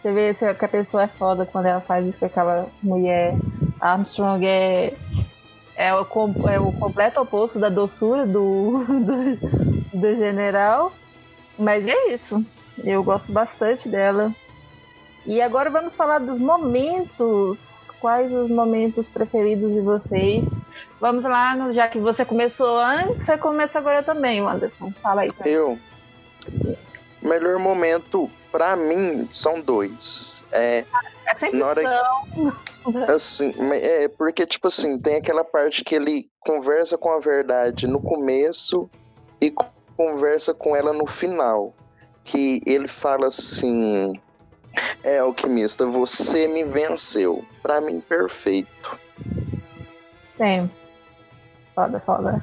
Você vê se- que a pessoa é foda quando ela faz isso com aquela mulher. Armstrong é, é, o, é o completo oposto da doçura do, do, do general. Mas é isso. Eu gosto bastante dela. E agora vamos falar dos momentos. Quais os momentos preferidos de vocês? Vamos lá, já que você começou antes, você começa agora também, Anderson. Fala aí. mim. Eu. Melhor momento pra mim são dois. É É sempre na hora são. assim, é porque tipo assim, tem aquela parte que ele conversa com a verdade no começo e co- conversa com ela no final, que ele fala assim: "É alquimista, você me venceu". Pra mim perfeito. Tem. Foda, foda.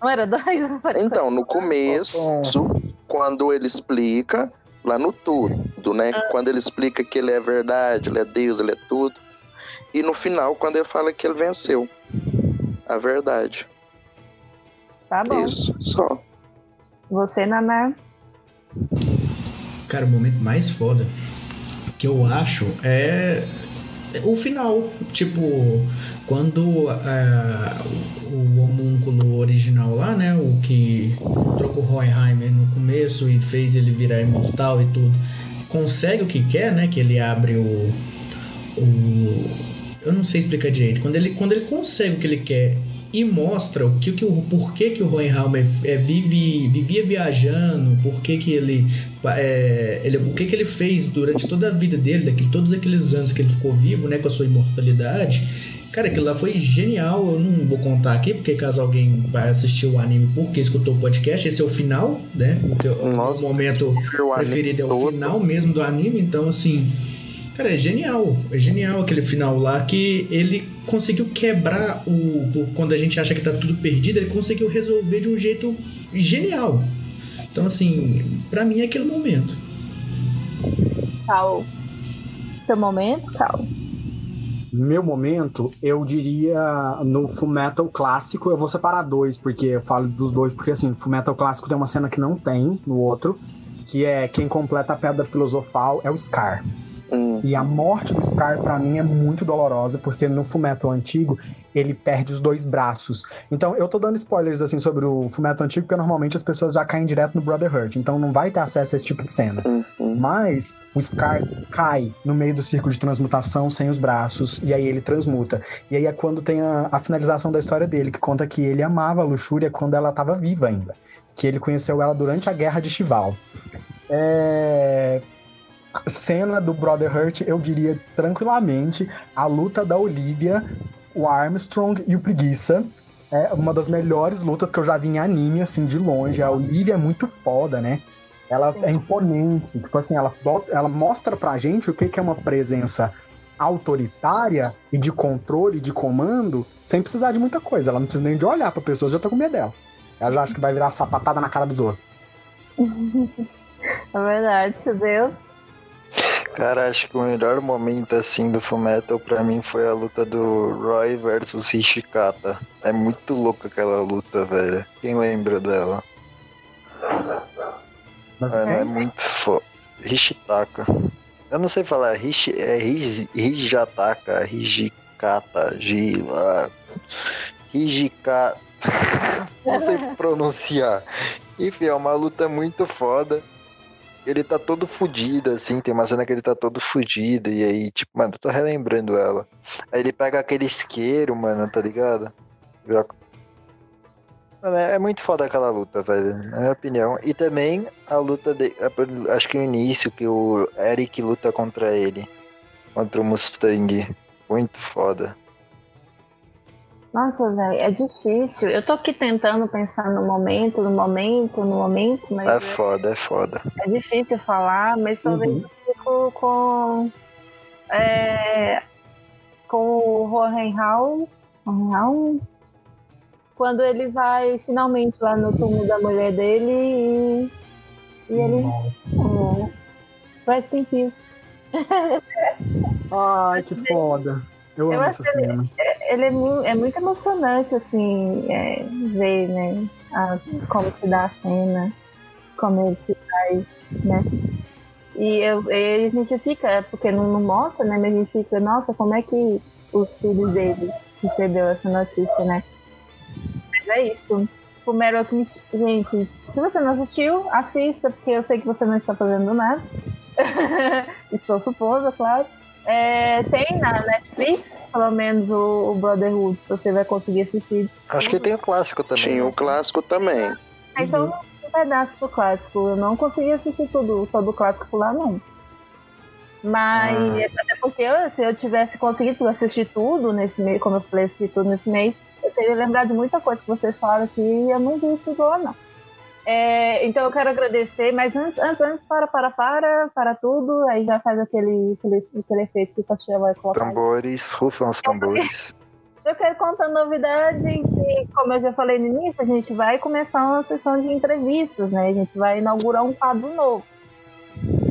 Não era dois? Pode Então, no começo, quando ele explica, lá no tudo, né? Quando ele explica que ele é verdade, ele é Deus, ele é tudo. E no final, quando ele fala que ele venceu a verdade. Tá bom. Isso, só. Você, Naná. Cara, o momento mais foda que eu acho é o final. Tipo, quando ah, o homúnculo original lá, né? O que o Hohenheimer no começo e fez ele virar imortal e tudo, consegue o que quer, né? Que ele abre o. o eu não sei explicar direito. Quando ele, quando ele consegue o que ele quer e mostra o que, que o porquê que o Hohenheimer é, vive, vivia viajando, por que ele, é, ele o que que ele fez durante toda a vida dele, daquele, todos aqueles anos que ele ficou vivo, né, com a sua imortalidade. Cara, aquilo lá foi genial. Eu não vou contar aqui, porque caso alguém vai assistir o anime porque escutou o podcast, esse é o final, né? O, que, o Nossa. momento Eu preferido é o todo. final mesmo do anime, então assim. Cara, é genial. É genial aquele final lá que ele conseguiu quebrar o. o- Quando a gente acha que tá tudo perdido, ele conseguiu resolver de um jeito genial. Então, assim, pra mim é aquele momento. Cal. Seu momento, Cal. Meu momento, eu diria no Fullmetal clássico, eu vou separar dois, porque eu falo dos dois, porque assim, Fullmetal clássico tem uma cena que não tem no outro, que é quem completa a pedra filosofal é o Scar. Hum, E a morte do Scar, pra mim, é muito dolorosa, porque no Fullmetal antigo, ele perde os dois braços. Então, eu tô dando spoilers, assim, sobre o Fullmetal antigo, porque normalmente as pessoas já caem direto no Brotherhood, então não vai ter acesso a esse tipo de cena. hum, hum. Mas o Scar cai no meio do círculo de transmutação sem os braços, e aí ele transmuta. E aí é quando tem a, a finalização da história dele, que conta que ele amava a Luxúria quando ela estava viva ainda. Que ele conheceu ela durante a Guerra de Chival. É... Cena do Brotherhood, eu diria tranquilamente, a luta da Olivia, o Armstrong e o Preguiça. É uma das melhores lutas que eu já vi em anime, assim, de longe. A Olivia é muito foda, né? Ela é imponente, tipo assim, ela, ela mostra pra gente o que, que é uma presença autoritária e de controle, de comando, sem precisar de muita coisa. Ela não precisa nem de olhar pra pessoa, já tá com medo dela. Ela já acha que vai virar sapatada na cara dos outros. É verdade, Deus. Cara, acho que o melhor momento assim do Fullmetal pra mim foi a luta do Roy versus Hishikata. É muito louca aquela luta, velho. Quem lembra dela? Mas Ela é muito foda. Hishitaka. Eu não sei falar, Hishi, é Hiz- Hijataka, Hijikata, Gila. Hijikata. não sei pronunciar. Enfim, é uma luta muito foda. Ele tá todo fudido, assim, tem uma cena que ele tá todo fudido, e aí, tipo, mano, eu tô relembrando ela. Aí ele pega aquele isqueiro, mano, tá ligado? Mano, é é muito foda aquela luta, velho. Na minha opinião. E também a luta de. Acho que o início que o Eric luta contra ele. Contra o Mustang. Muito foda. Nossa, velho, é difícil. Eu tô aqui tentando pensar no momento, no momento, no momento, mas É foda, é foda. é difícil falar, mas talvez Uhum. eu fico com. É, com o Hohenheim. Hohenheim, Quando ele vai finalmente lá no túmulo da mulher dele e. E ele. Oh, rest in peace. Ai, que foda. Eu Eu amo essa cena. Ele é, é muito emocionante, assim, é, ver, né, a- como se dá a cena, como ele se faz, né. E, eu, e a gente fica, é porque não, não mostra, né, mas a gente fica, nossa, como é que os filhos dele recebeu essa notícia, né. Mas é isso. O Meryl Alchemist, gente, se você não assistiu, assista, porque eu sei que você não está fazendo nada. Estou supondo, claro. É, tem na Netflix, pelo menos o, o Brotherhood, você vai conseguir assistir. Acho que tem o clássico também. Tinha o clássico também. Aí só um pedaço do clássico. Eu não consegui assistir tudo, todo o clássico lá, não. Mas, Ah. até porque eu- se eu tivesse conseguido assistir tudo nesse mês, como eu falei, assistir tudo nesse mês, eu teria lembrado de muita coisa que vocês falaram aqui e eu não vi isso igual, não. É, então eu quero agradecer, mas antes, antes, antes, para, para, para, para tudo, aí já faz aquele, aquele, aquele efeito que o Castilho vai colocar. Tambores, rufam os tambores. Eu quero contar novidade que, como eu já falei no início, a gente vai começar uma sessão de entrevistas, né? A gente vai inaugurar um quadro novo.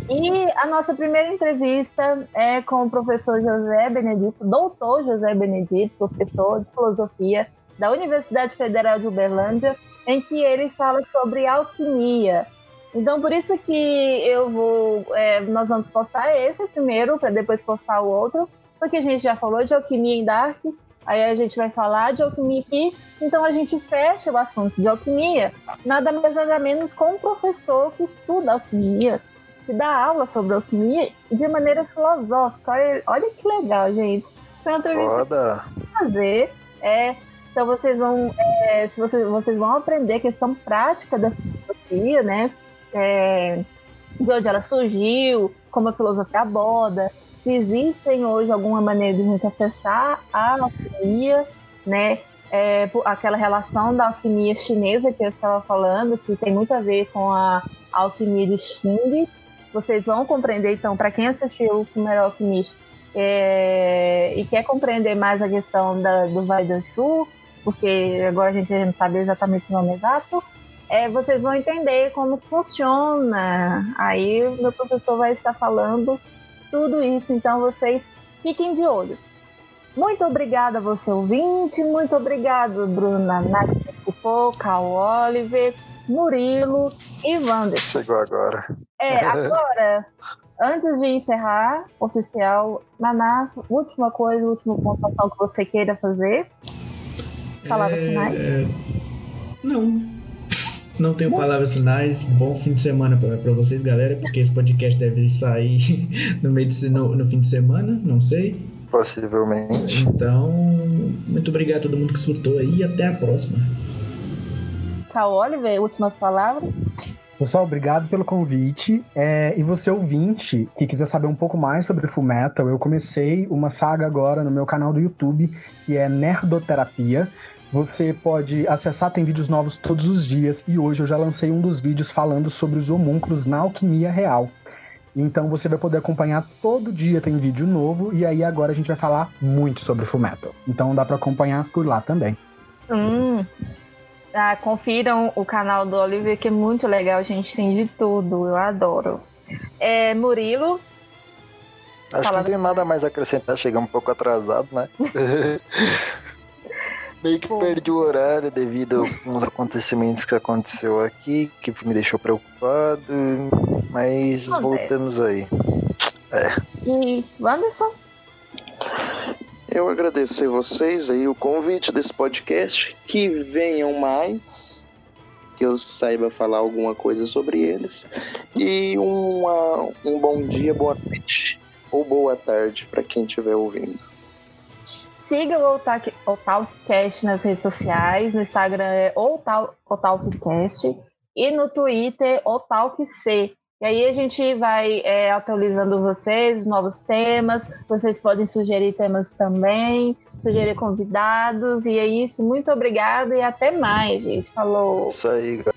E a nossa primeira entrevista é com o professor José Benedito, doutor José Benedito, professor de filosofia da Universidade Federal de Uberlândia, em que ele fala sobre alquimia. Então, por isso que eu vou. é, nós vamos postar esse primeiro, para depois postar o outro, porque a gente já falou de alquimia em Dark, aí a gente vai falar de alquimia aqui, então a gente fecha o assunto de alquimia, nada mais nada menos com um professor que estuda alquimia, que dá aula sobre alquimia de maneira filosófica. Olha, olha que legal, gente. Foi uma entrevista Foda. fazer. É, então vocês vão, é, se vocês, vocês vão aprender a questão prática da filosofia, né? É, de onde ela surgiu, como a filosofia aborda, se existem hoje alguma maneira de a gente acessar a alquimia, né? É, aquela relação da alquimia chinesa que eu estava falando, que tem muito a ver com a alquimia de Xing. Vocês vão compreender, então, para quem assistiu o Fumeral Alquimista, é, e quer compreender mais a questão da, do Vai Shu, porque agora a gente não sabe exatamente o nome exato, é, vocês vão entender como funciona. Aí o meu professor vai estar falando tudo isso, então vocês fiquem de olho. Muito obrigada a você ouvinte, muito obrigado Bruna Nath Cal Oliver, Murilo e Wander. Chegou agora. É, agora, antes de encerrar, oficial, Naná, última coisa, última pontuação que você queira fazer. Palavras finais? É, Não. Não tenho palavras finais. Bom fim de semana pra pra vocês, galera, porque esse podcast deve sair no, meio de, no, no fim de semana, não sei. Possivelmente. Então, muito obrigado a todo mundo que escutou aí e até a próxima. Cal Oliver, últimas palavras. Pessoal, obrigado pelo convite. É, e você ouvinte que quiser saber um pouco mais sobre Fullmetal, eu comecei uma saga agora no meu canal do YouTube, que é Nerdoterapia. Você pode acessar, tem vídeos novos todos os dias, e hoje eu já lancei um dos vídeos falando sobre os homúnculos na alquimia real. Então você vai poder acompanhar todo dia, tem vídeo novo, e aí agora a gente vai falar muito sobre Fullmetal. Então dá pra acompanhar por lá também. Hum. Ah, confiram o canal do Oliver, que é muito legal, gente. Tem de tudo, eu adoro. É, Murilo, Acho que não tenho nada mais a acrescentar, cheguei um pouco atrasado, né? Meio que perdi o horário devido a uns acontecimentos que aconteceu aqui, que me deixou preocupado, mas Acontece. voltamos aí. e Wanderson. Eu agradecer vocês aí o convite desse podcast, que venham mais, que eu saiba falar alguma coisa sobre eles e uma, um bom dia, boa noite ou boa tarde para quem estiver ouvindo. Siga o Otalk, Otalkcast nas redes sociais. No Instagram é Otalkcast. E no Twitter, Otalkc. E aí a gente vai é, atualizando vocês, novos temas. Vocês podem sugerir temas também, sugerir convidados. E é isso. Muito obrigada e até mais, gente. Falou. Isso aí, galera.